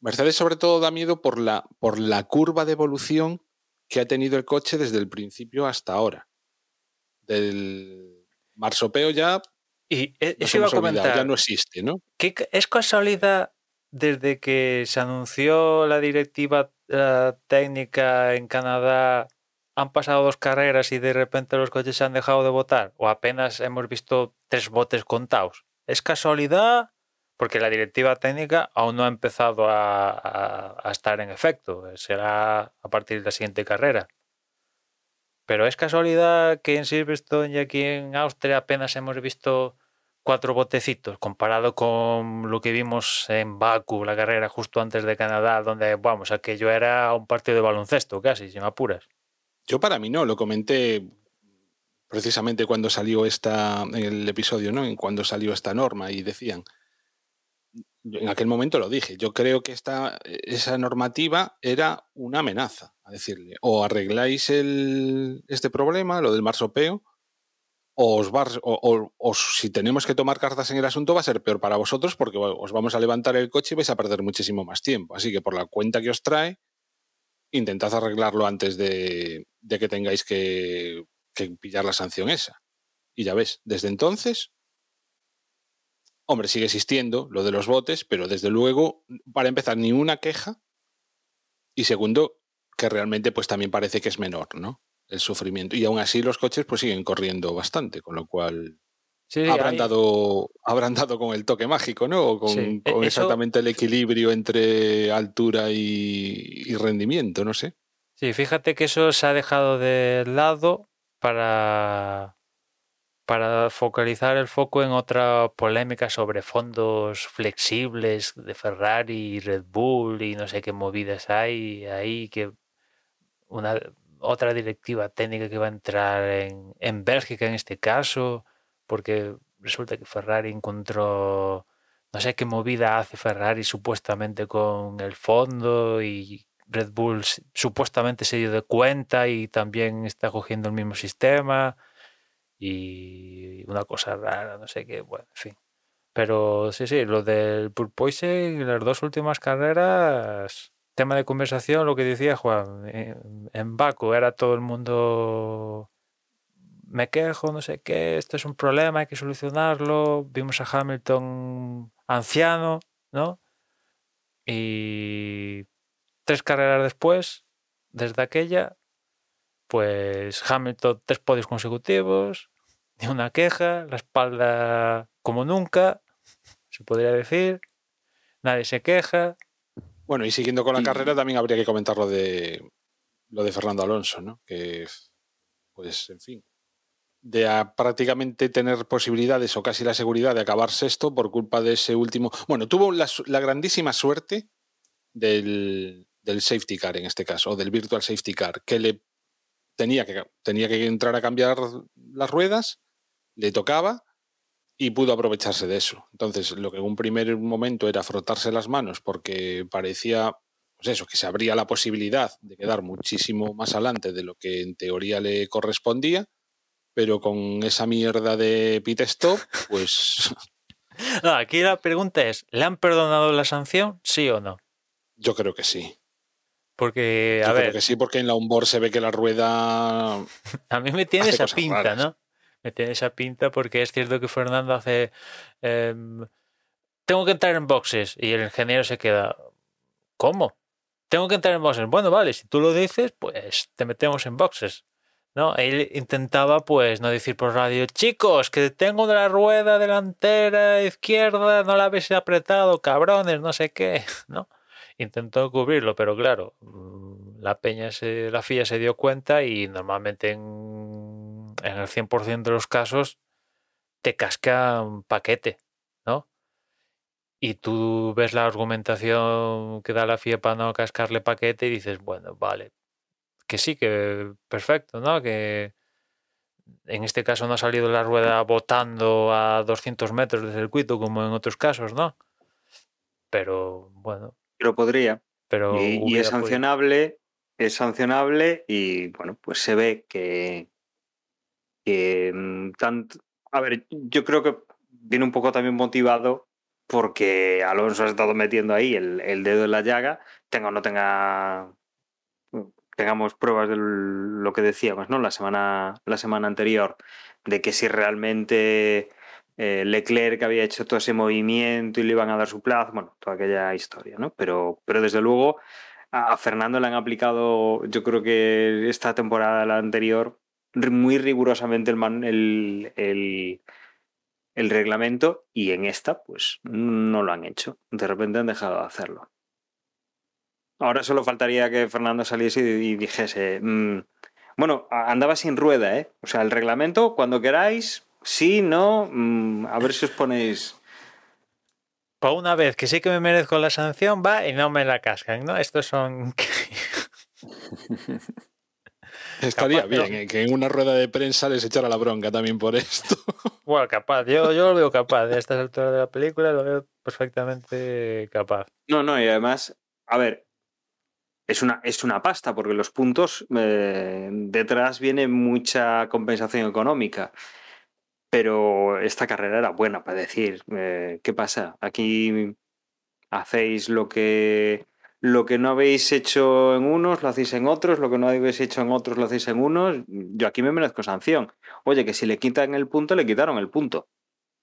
Mercedes sobre todo da miedo por la, por la curva de evolución que ha tenido el coche desde el principio hasta ahora. Del marsopeo ya. Y e, eso iba a comentar. ya no existe, ¿no? ¿Qué, ¿Es casualidad desde que se anunció la directiva eh, técnica en Canadá? ¿Han pasado dos carreras y de repente los coches se han dejado de votar? ¿O apenas hemos visto tres botes contados? ¿Es casualidad? porque la directiva técnica aún no ha empezado a, estar en efecto, será a partir de la siguiente carrera. Pero es casualidad que en Silverstone y aquí en Austria apenas hemos visto cuatro botecitos comparado con lo que vimos en Baku, la carrera justo antes de Canadá, donde, vamos, aquello era un partido de baloncesto casi, sin apuras. Yo para mí no, lo comenté precisamente cuando salió esta, el episodio, ¿no? En cuando salió esta norma y decían, en aquel momento lo dije, yo creo que esta, esa normativa era una amenaza, a decirle, o arregláis el, este problema, lo del marsopeo, o, os o, si tenemos que tomar cartas en el asunto va a ser peor para vosotros porque os vamos a levantar el coche y vais a perder muchísimo más tiempo. Así que por la cuenta que os trae, intentad arreglarlo antes de, que tengáis que, que pillar la sanción esa. Y ya ves, desde entonces Hombre, sigue existiendo lo de los botes, pero desde luego, para empezar, ni una queja. Y segundo, que realmente pues también parece que es menor, ¿no? El sufrimiento. Y aún así los coches pues siguen corriendo bastante, con lo cual habrán, dado, habrán dado con el toque mágico, ¿no? con, e, exactamente el equilibrio entre altura y rendimiento, no sé. Sí, fíjate que eso se ha dejado de lado para para focalizar el foco en otra polémica sobre fondos flexibles de Ferrari y Red Bull y no sé qué movidas hay ahí que una otra directiva técnica que va a entrar en, en Bélgica en este caso porque resulta que Ferrari encontró no sé qué movida hace Ferrari supuestamente con el fondo y Red Bull supuestamente se dio de cuenta y también está cogiendo el mismo sistema y una cosa rara, no sé qué, bueno, en fin. Pero sí, sí, lo del Purpoise, las dos últimas carreras, tema de conversación, lo que decía Juan, en Baku era todo el mundo, me quejo, no sé qué, esto es un problema, hay que solucionarlo. Vimos a Hamilton anciano, ¿no? Y tres carreras después, desde aquella, pues Hamilton tres podios consecutivos, ni una queja, la espalda como nunca, se podría decir, nadie se queja. Bueno, y siguiendo con la carrera también habría que comentar lo de lo de Fernando Alonso, ¿no? Que pues en fin, de prácticamente tener posibilidades o casi la seguridad de acabar sexto por culpa de ese último. Bueno, tuvo la, grandísima suerte del, safety car en este caso, o del virtual safety car, que le tenía que, tenía que entrar a cambiar las ruedas, le tocaba y pudo aprovecharse de eso. Entonces, lo que en un primer momento era frotarse las manos porque parecía, pues eso, que se abría la posibilidad de quedar muchísimo más adelante de lo que en teoría le correspondía, pero con esa mierda de pit stop, pues... aquí la pregunta es, ¿le han perdonado la sanción, sí o no? Yo creo que sí. Porque, a Yo Creo que sí, porque en la onboard se ve que la rueda... a mí me tiene esa pinta, ¿no? Me tiene esa pinta porque es cierto que Fernando hace... Em, tengo que entrar en boxes y el ingeniero se queda... ¿Cómo? Tengo que entrar en boxes. Bueno, vale, si tú lo dices, pues te metemos en boxes. ¿no? Él intentaba, pues, no decir por radio, chicos, que tengo la rueda delantera izquierda, no la habéis apretado, cabrones, no sé qué, ¿no? Intentó cubrirlo, pero claro, mm, la peña, se, la FIA se dio cuenta y normalmente en en el 100% de los casos te casca un paquete, ¿no? Y tú ves la argumentación que da la FIA para no cascarle paquete y dices, bueno, vale, que sí, que perfecto, ¿no? Que en este caso no ha salido la rueda botando a 200 metros de circuito como en otros casos, ¿no? Pero bueno. Pero podría. Pero y, es sancionable, es sancionable y bueno, pues se ve que, Mm, tanto, a ver, yo creo que viene un poco también motivado porque Alonso ha estado metiendo ahí el, dedo en la llaga, tenga o no tenga tengamos pruebas de lo que decíamos, ¿no? La semana, la semana anterior, de que si realmente eh, Leclerc había hecho todo ese movimiento y le iban a dar su plazo, bueno, toda aquella historia, ¿no? Pero, pero desde luego a Fernando le han aplicado, yo creo que esta temporada, la anterior, muy rigurosamente el, el, el, reglamento y en esta pues no lo han hecho. De repente han dejado de hacerlo. Ahora solo faltaría que Fernando saliese y dijese, mm, bueno, andaba sin rueda, ¿eh? O sea, el reglamento, cuando queráis, sí, no, mm, a ver si os ponéis... Por una vez que sí que me merezco la sanción, va y no me la cascan, ¿no? Estos son... Estaría bien eh, que en una rueda de prensa les echara la bronca también por esto. Bueno, capaz, yo, yo lo veo capaz. De estas alturas de la película lo veo perfectamente capaz. No, no, y además, a ver, es una, es una pasta, porque los puntos eh, detrás viene mucha compensación económica. Pero esta carrera era buena para decir, eh, ¿qué pasa? Aquí hacéis lo que lo que no habéis hecho en unos lo hacéis en otros, lo que no habéis hecho en otros lo hacéis en unos. Yo aquí me merezco sanción. Oye, que si le quitan el punto, le quitaron el punto.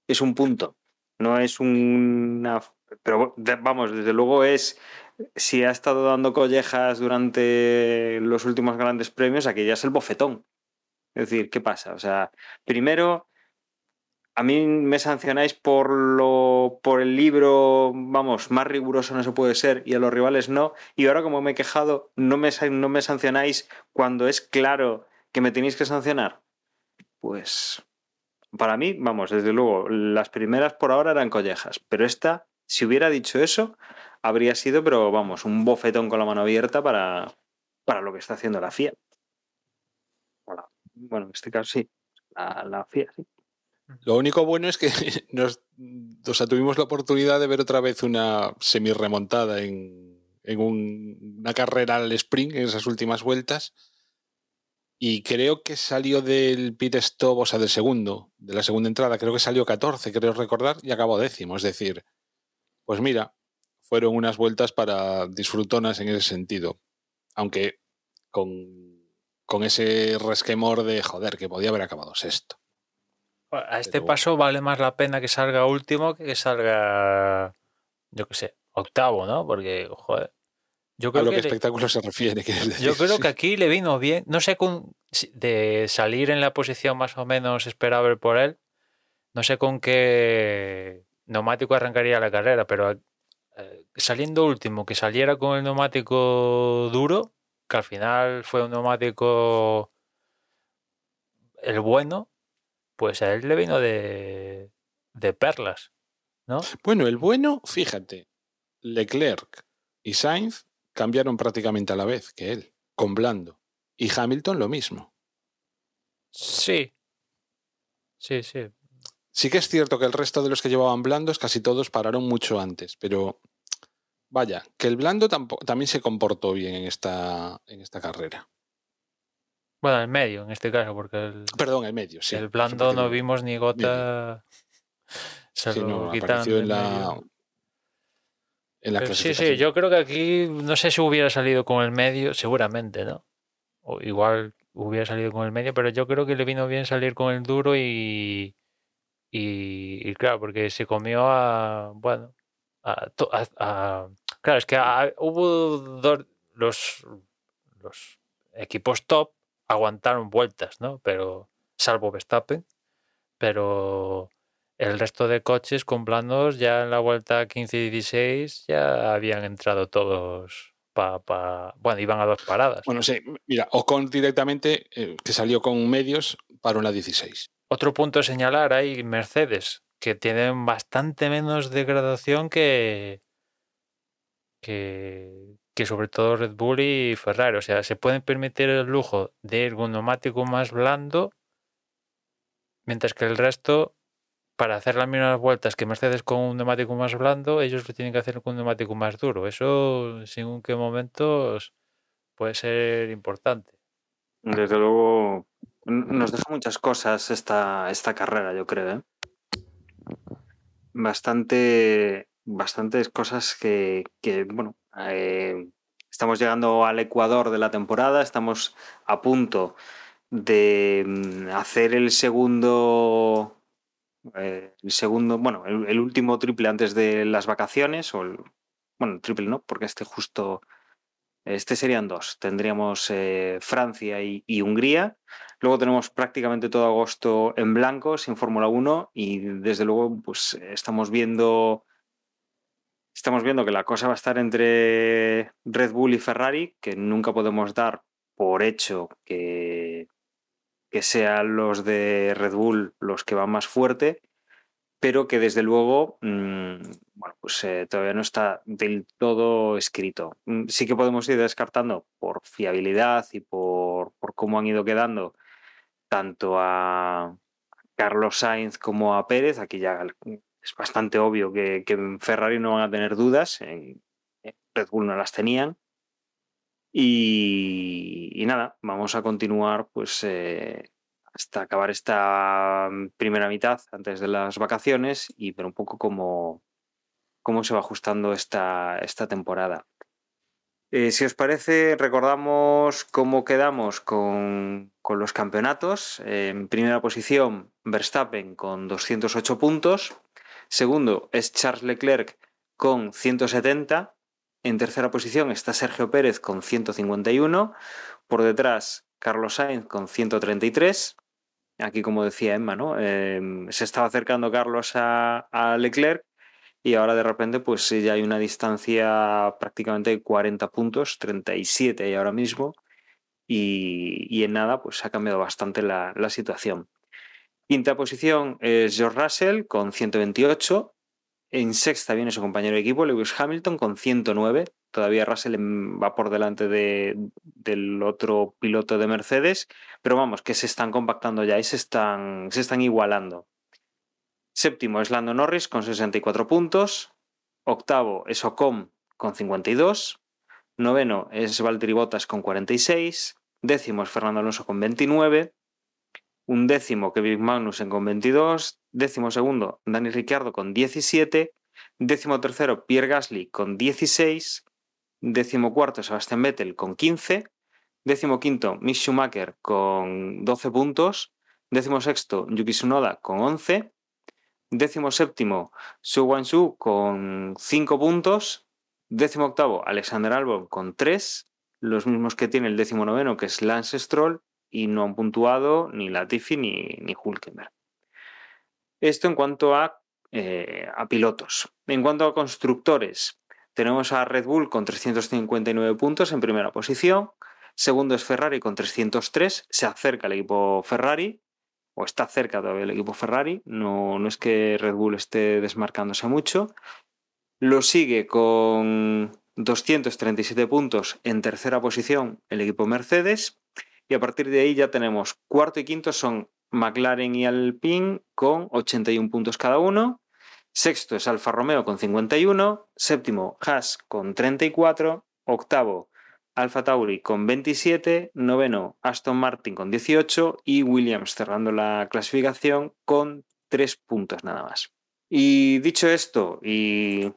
Es un punto. No es una. Pero vamos, desde luego es. Si ha estado dando collejas durante los últimos grandes premios, aquí ya es el bofetón. Es decir, ¿qué pasa? O sea, primero a mí me sancionáis por lo por el libro, vamos, más riguroso no se puede ser y a los rivales no. Y ahora como me he quejado, no me, no me sancionáis cuando es claro que me tenéis que sancionar. Pues para mí, vamos, desde luego, las primeras por ahora eran collejas, pero esta, si hubiera dicho eso, habría sido, pero vamos, un bofetón con la mano abierta para, para lo que está haciendo la FIA. Bueno, en este caso sí, la, la FIA, sí. Lo único bueno es que nos, tuvimos la oportunidad de ver otra vez una semi-remontada en, una carrera al sprint en esas últimas vueltas. Y creo que salió del pit stop, o sea, del segundo, de la segunda entrada, creo que salió 14, creo recordar, y acabó décimo. Es decir, pues mira, fueron unas vueltas para disfrutonas en ese sentido. Aunque con, con ese resquemor de joder, que podía haber acabado sexto. A este paso vale más la pena que salga último que que salga, yo qué sé, octavo, ¿no? Porque, joder. Yo creo a lo que, espectáculo se refiere. Yo creo que aquí le vino bien, no sé, con, de salir en la posición más o menos esperable por él, no sé con qué neumático arrancaría la carrera, pero eh, saliendo último, que saliera con el neumático duro, que al final fue un neumático el bueno, pues a él le vino de, de perlas, ¿no? Bueno, el bueno, fíjate, Leclerc y Sainz cambiaron prácticamente a la vez que él, con blando. Y Hamilton lo mismo. Sí. Sí, sí. Sí que es cierto que el resto de los que llevaban blandos casi todos pararon mucho antes, pero vaya, que el blando también se comportó bien en esta, en esta carrera. Bueno, el medio, en este caso, porque el. Perdón, el medio, sí. El blando no vimos ni gota. Se sí, lo no, en la. En la sí, sí, yo creo que aquí no sé si hubiera salido con el medio, seguramente, ¿no? O igual hubiera salido con el medio, pero yo creo que le vino bien salir con el duro y. Y, claro, porque se comió a. Bueno, a, claro, es que hubo dos. Los, los equipos top aguantaron vueltas, ¿no? Pero salvo Verstappen, pero el resto de coches con blandos ya en la vuelta 15 y 16 ya habían entrado todos para... Pa, bueno, iban a dos paradas. Bueno, sí, mira, Ocon directamente, eh, que salió con medios, para una 16. Otro punto a señalar hay Mercedes, que tienen bastante menos degradación que, que, que sobre todo Red Bull y Ferrari. O sea, se pueden permitir el lujo de ir con un neumático más blando, mientras que el resto, para hacer las mismas vueltas que Mercedes con un neumático más blando, ellos lo tienen que hacer con un neumático más duro. Eso, según qué momentos, puede ser importante. Desde luego, nos deja muchas cosas esta, esta carrera, yo creo. ¿eh? Bastante, bastantes cosas que, que bueno, eh, estamos llegando al Ecuador de la temporada, estamos a punto de mm, hacer el segundo, eh, el segundo, bueno, el, último triple antes de las vacaciones, o el, bueno, triple no, porque este justo, este serían dos, tendríamos eh, Francia y, y, Hungría, luego tenemos prácticamente todo agosto en blanco, sin Fórmula 1, y desde luego pues estamos viendo estamos viendo que la cosa va a estar entre Red Bull y Ferrari, que nunca podemos dar por hecho que, que sean los de Red Bull los que van más fuerte, pero que desde luego mm, bueno, pues, eh, todavía no está del todo escrito. Mm, sí que podemos ir descartando por fiabilidad y por, por cómo han ido quedando tanto a Carlos Sainz como a Pérez. Aquí ya es bastante obvio que, en Ferrari no van a tener dudas, en, Red Bull no las tenían. Y, nada, vamos a continuar pues eh, hasta acabar esta primera mitad antes de las vacaciones y ver un poco cómo, cómo se va ajustando esta, esta temporada. Eh, si os parece, recordamos cómo quedamos con, con los campeonatos. en primera posición, Verstappen con 208 puntos. Segundo es Charles Leclerc con 170. En tercera posición está Sergio Pérez con 151. Por detrás, Carlos Sainz con 133. Aquí, como decía Emma, ¿no? Em, se estaba acercando Carlos a, Leclerc y ahora de repente pues ya hay una distancia prácticamente de 40 puntos, 37 y ahora mismo. Y, en nada pues ha cambiado bastante la situación. Quinta posición es George Russell con 128. En sexta viene su compañero de equipo, Lewis Hamilton, con 109. Todavía Russell va por delante del otro piloto de Mercedes, pero vamos, que se están compactando ya y se están, se están igualando. Séptimo es Lando Norris con 64 puntos. Octavo es Ocon con 52. Noveno es Valtteri Bottas con 46. Décimo es Fernando Alonso con 29 un décimo Kevin Magnussen con 22, décimo segundo Dani Ricciardo con 17, décimo tercero Pierre Gasly con 16, décimo cuarto Sebastian Vettel con 15, décimo quinto Mick Schumacher con 12 puntos, décimo sexto Yuki Tsunoda con 11, décimo séptimo Su Wanshu con 5 puntos, décimo octavo Alexander Albon con 3, los mismos que tiene el décimo noveno que es Lance Stroll y no han puntuado ni Latifi ni, ni Hulkenberg. Esto en cuanto a, eh, a pilotos. En cuanto a constructores, tenemos a Red Bull con 359 puntos en primera posición. Segundo es Ferrari con 303. Se acerca el equipo Ferrari. o está cerca todavía el equipo Ferrari, no, no es que Red Bull esté desmarcándose mucho. Lo sigue con 237 puntos en tercera posición el equipo Mercedes y a partir de ahí ya tenemos cuarto y quinto son McLaren y Alpine con 81 puntos cada uno. Sexto es Alfa Romeo con 51. Séptimo Haas con 34. Octavo Alfa Tauri con 27. Noveno Aston Martin con 18. Y Williams cerrando la clasificación con 3 puntos nada más. Y dicho esto, y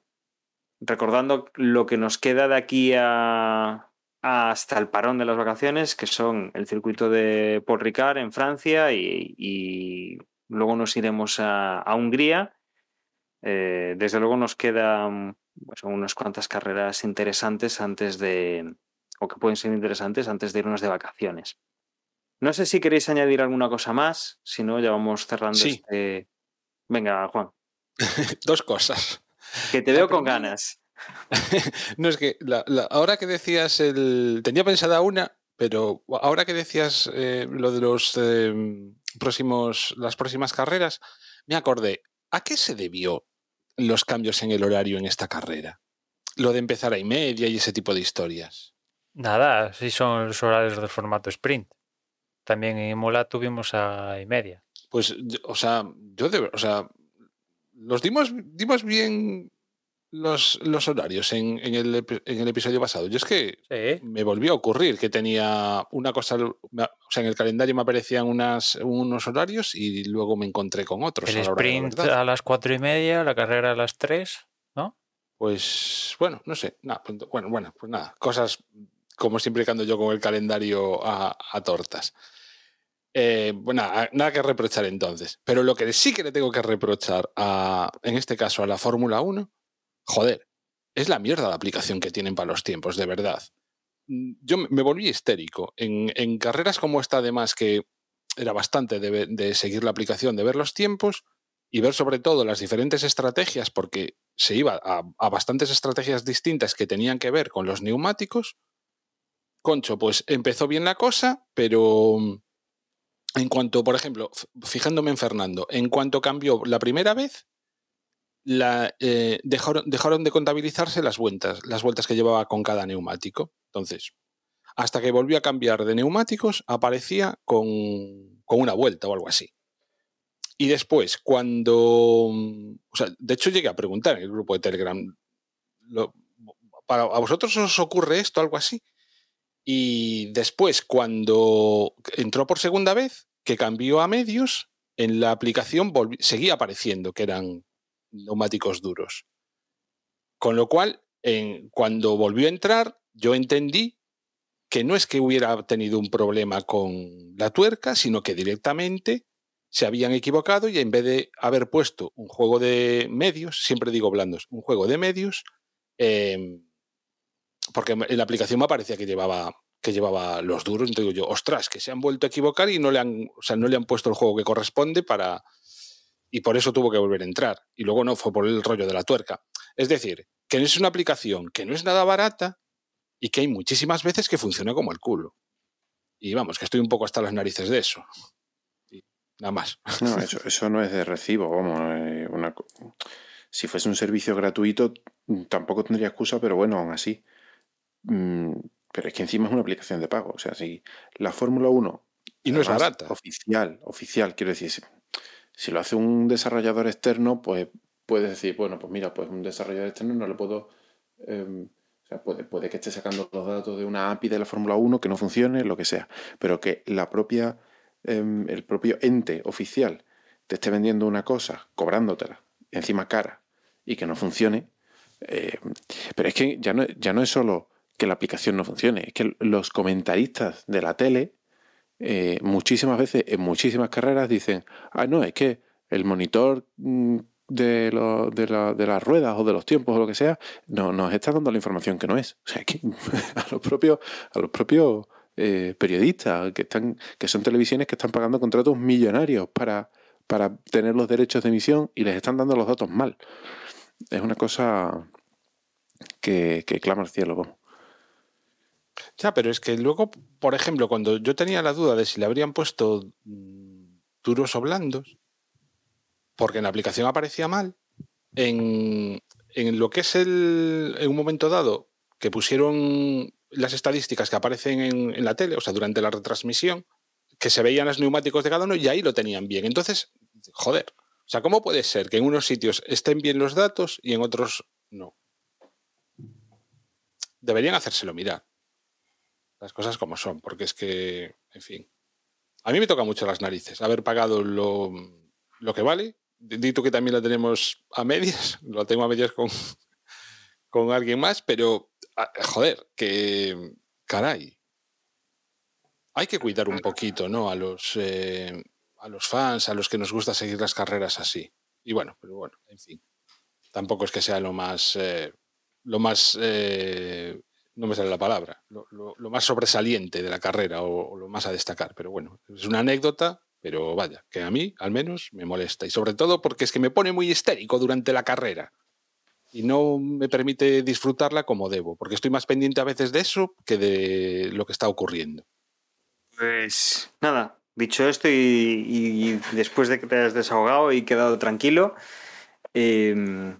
recordando lo que nos queda de aquí a, hasta el parón de las vacaciones, que son el circuito de Paul Ricard en Francia y, luego nos iremos a, Hungría. Eh, desde luego nos quedan pues, unas cuantas carreras interesantes antes de, o que pueden ser interesantes antes de irnos de vacaciones. No sé si queréis añadir alguna cosa más, si no, ya vamos cerrando este. Venga, Juan. Dos cosas. Que te veo con ganas. no es que ahora que decías el. Tenía pensada una, pero ahora que decías eh, lo de los em, próximos, las próximas carreras, me acordé. ¿A qué se debió los cambios en el horario en esta carrera? Lo de empezar a y media y ese tipo de historias. Nada, sí son los horarios del formato sprint. También en Mola tuvimos a y media. Pues, o sea, yo de, o sea, los dimos, dimos bien los, los horarios en, en, el, en, el, episodio pasado. Yo es que me volvió a ocurrir que tenía una cosa, o sea, en el calendario me aparecían unas, unos horarios y luego me encontré con otros. El sprint a las cuatro y media, la carrera a las tres, ¿no? Pues bueno, no sé. Pues, bueno, bueno, pues nada, cosas como siempre que ando yo con el calendario a, a tortas. Eh, bueno, nada que reprochar entonces. Pero lo que sí que le tengo que reprochar, a, en este caso a la Fórmula 1, joder, es la mierda la aplicación que tienen para los tiempos, de verdad. Mm, yo me volví histérico. En, carreras como esta, además, que era bastante de, seguir la aplicación, de ver los tiempos y ver sobre todo las diferentes estrategias, porque se iba a bastantes estrategias distintas que tenían que ver con los neumáticos. Concho, pues empezó bien la cosa, pero en cuanto, por ejemplo, fijándome en Fernando, en cuanto cambió la primera vez, la, eh, dejaron, dejaron, de contabilizarse las vueltas, las vueltas que llevaba con cada neumático. Entonces, hasta que volvió a cambiar de neumáticos, aparecía con, con una vuelta o algo así. Y después, cuando. O sea, de hecho, llegué a preguntar en el grupo de Telegram. ¿para, ¿A vosotros os ocurre esto, algo así? Y después, cuando entró por segunda vez, que cambió a medios, en la aplicación seguía apareciendo que eran neumáticos duros. Con lo cual, cuando volvió a entrar, yo entendí que no es que hubiera tenido un problema con la tuerca, sino que directamente se habían equivocado y en vez de haber puesto un juego de medios, siempre digo blandos, un juego de medios, em, porque en la aplicación me parecía que llevaba que llevaba los duros, entonces digo yo, ostras, que se han vuelto a equivocar y no le han, o sea, no le han puesto el juego que corresponde para y por eso tuvo que volver a entrar y luego no fue por el rollo de la tuerca. Es decir, que es una aplicación que no es nada barata y que hay muchísimas veces que funciona como el culo. Y vamos, que estoy un poco hasta las narices de eso. Y nada más. No, eso, eso no es de recibo, vamos. Eh, una, si fuese un servicio gratuito, tampoco tendría excusa, pero bueno, aún así. Mm, pero es que encima es una aplicación de pago. O sea, si la Fórmula 1. Y no es barata. Oficial, oficial, quiero decir. Si, lo hace un desarrollador externo, pues puedes decir, bueno, pues mira, pues un desarrollador externo no le puedo. Em, o sea, puede, que esté sacando los datos de una API de la Fórmula 1 que no funcione, lo que sea. Pero que la propia. Em, el propio ente oficial te esté vendiendo una cosa, cobrándotela, encima cara, y que no funcione. Eh, pero es que ya no, ya no es solo que la aplicación no funcione. Es que los comentaristas de la tele, eh, muchísimas veces, en muchísimas carreras, dicen, ah, no, es que el monitor mm, de, de, las ruedas o de los tiempos o lo que sea, no, nos está dando la información que no es. O sea, a los propios, a los propios eh, periodistas, que, están, que son televisiones que están pagando contratos millonarios para, para tener los derechos de emisión y les están dando los datos mal. Es una cosa que, que clama al cielo. Ya, pero es que luego, por ejemplo, cuando yo tenía la duda de si le habrían puesto mm, duros o blandos, porque en la aplicación aparecía mal, en, lo que es el, en un momento dado que pusieron las estadísticas que aparecen en, en, la tele, o sea, durante la retransmisión, que se veían los neumáticos de cada uno y ahí lo tenían bien. Entonces, joder, o sea, ¿cómo puede ser que en unos sitios estén bien los datos y en otros no? Deberían hacérselo mirar. Las cosas como son, porque es que, en fin. A mí me toca mucho las narices haber pagado lo, lo que vale. Dito que también lo tenemos a medias, lo tengo a medias con, con alguien más, pero ah, joder, que caray. Hay que cuidar un poquito, ¿no? A los, eh, a los fans, a los que nos gusta seguir las carreras así. Y bueno, pero bueno, en fin. Tampoco es que sea lo más, eh, lo más, eh, no me sale la palabra, lo, más sobresaliente de la carrera o, lo más a destacar. Pero bueno, es una anécdota, pero vaya, que a mí al menos me molesta. Y sobre todo porque es que me pone muy histérico durante la carrera. Y no me permite disfrutarla como debo, porque estoy más pendiente a veces de eso que de lo que está ocurriendo. Pues nada, dicho esto y, después de que te hayas desahogado y quedado tranquilo, em,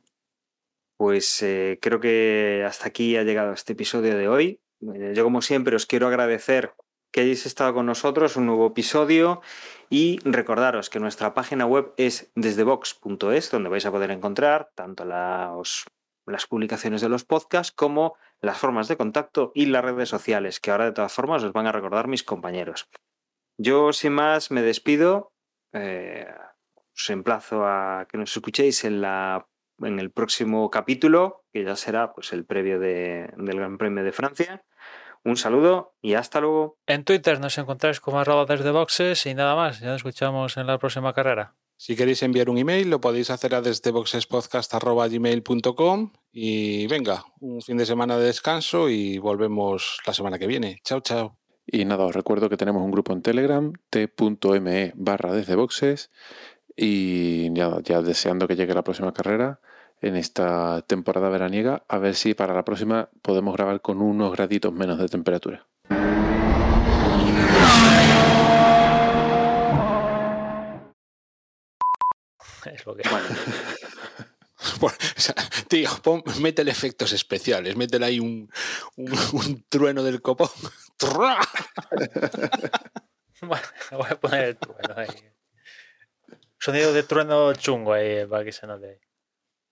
pues eh, creo que hasta aquí ha llegado este episodio de hoy. Eh, yo como siempre os quiero agradecer que hayáis estado con nosotros, un nuevo episodio y recordaros que nuestra página web es desdebox.es, donde vais a poder encontrar tanto las publicaciones de los podcasts como las formas de contacto y las redes sociales, que ahora de todas formas os van a recordar mis compañeros. Yo, sin más, me despido. Eh, os emplazo a que nos escuchéis en, la, en el próximo capítulo, que ya será pues, el previo del Gran Premio de Francia. Un saludo y hasta luego. En Twitter nos encontráis como arroba desde boxes y nada más. Ya nos escuchamos en la próxima carrera. Si queréis enviar un email, lo podéis hacer a desde boxespodcast.gmail.com y venga, un fin de semana de descanso y volvemos la semana que viene. Chao, chao. Y nada, os recuerdo que tenemos un grupo en Telegram, t.me barra desde boxes. Y ya, ya deseando que llegue la próxima carrera en esta temporada veraniega, a ver si para la próxima podemos grabar con unos graditos menos de temperatura. Es lo que... tío, métele efectos especiales, métele ahí un, un, trueno del copón. bueno, voy a poner el trueno ahí. Sonido de trueno chungo ahí para que se note.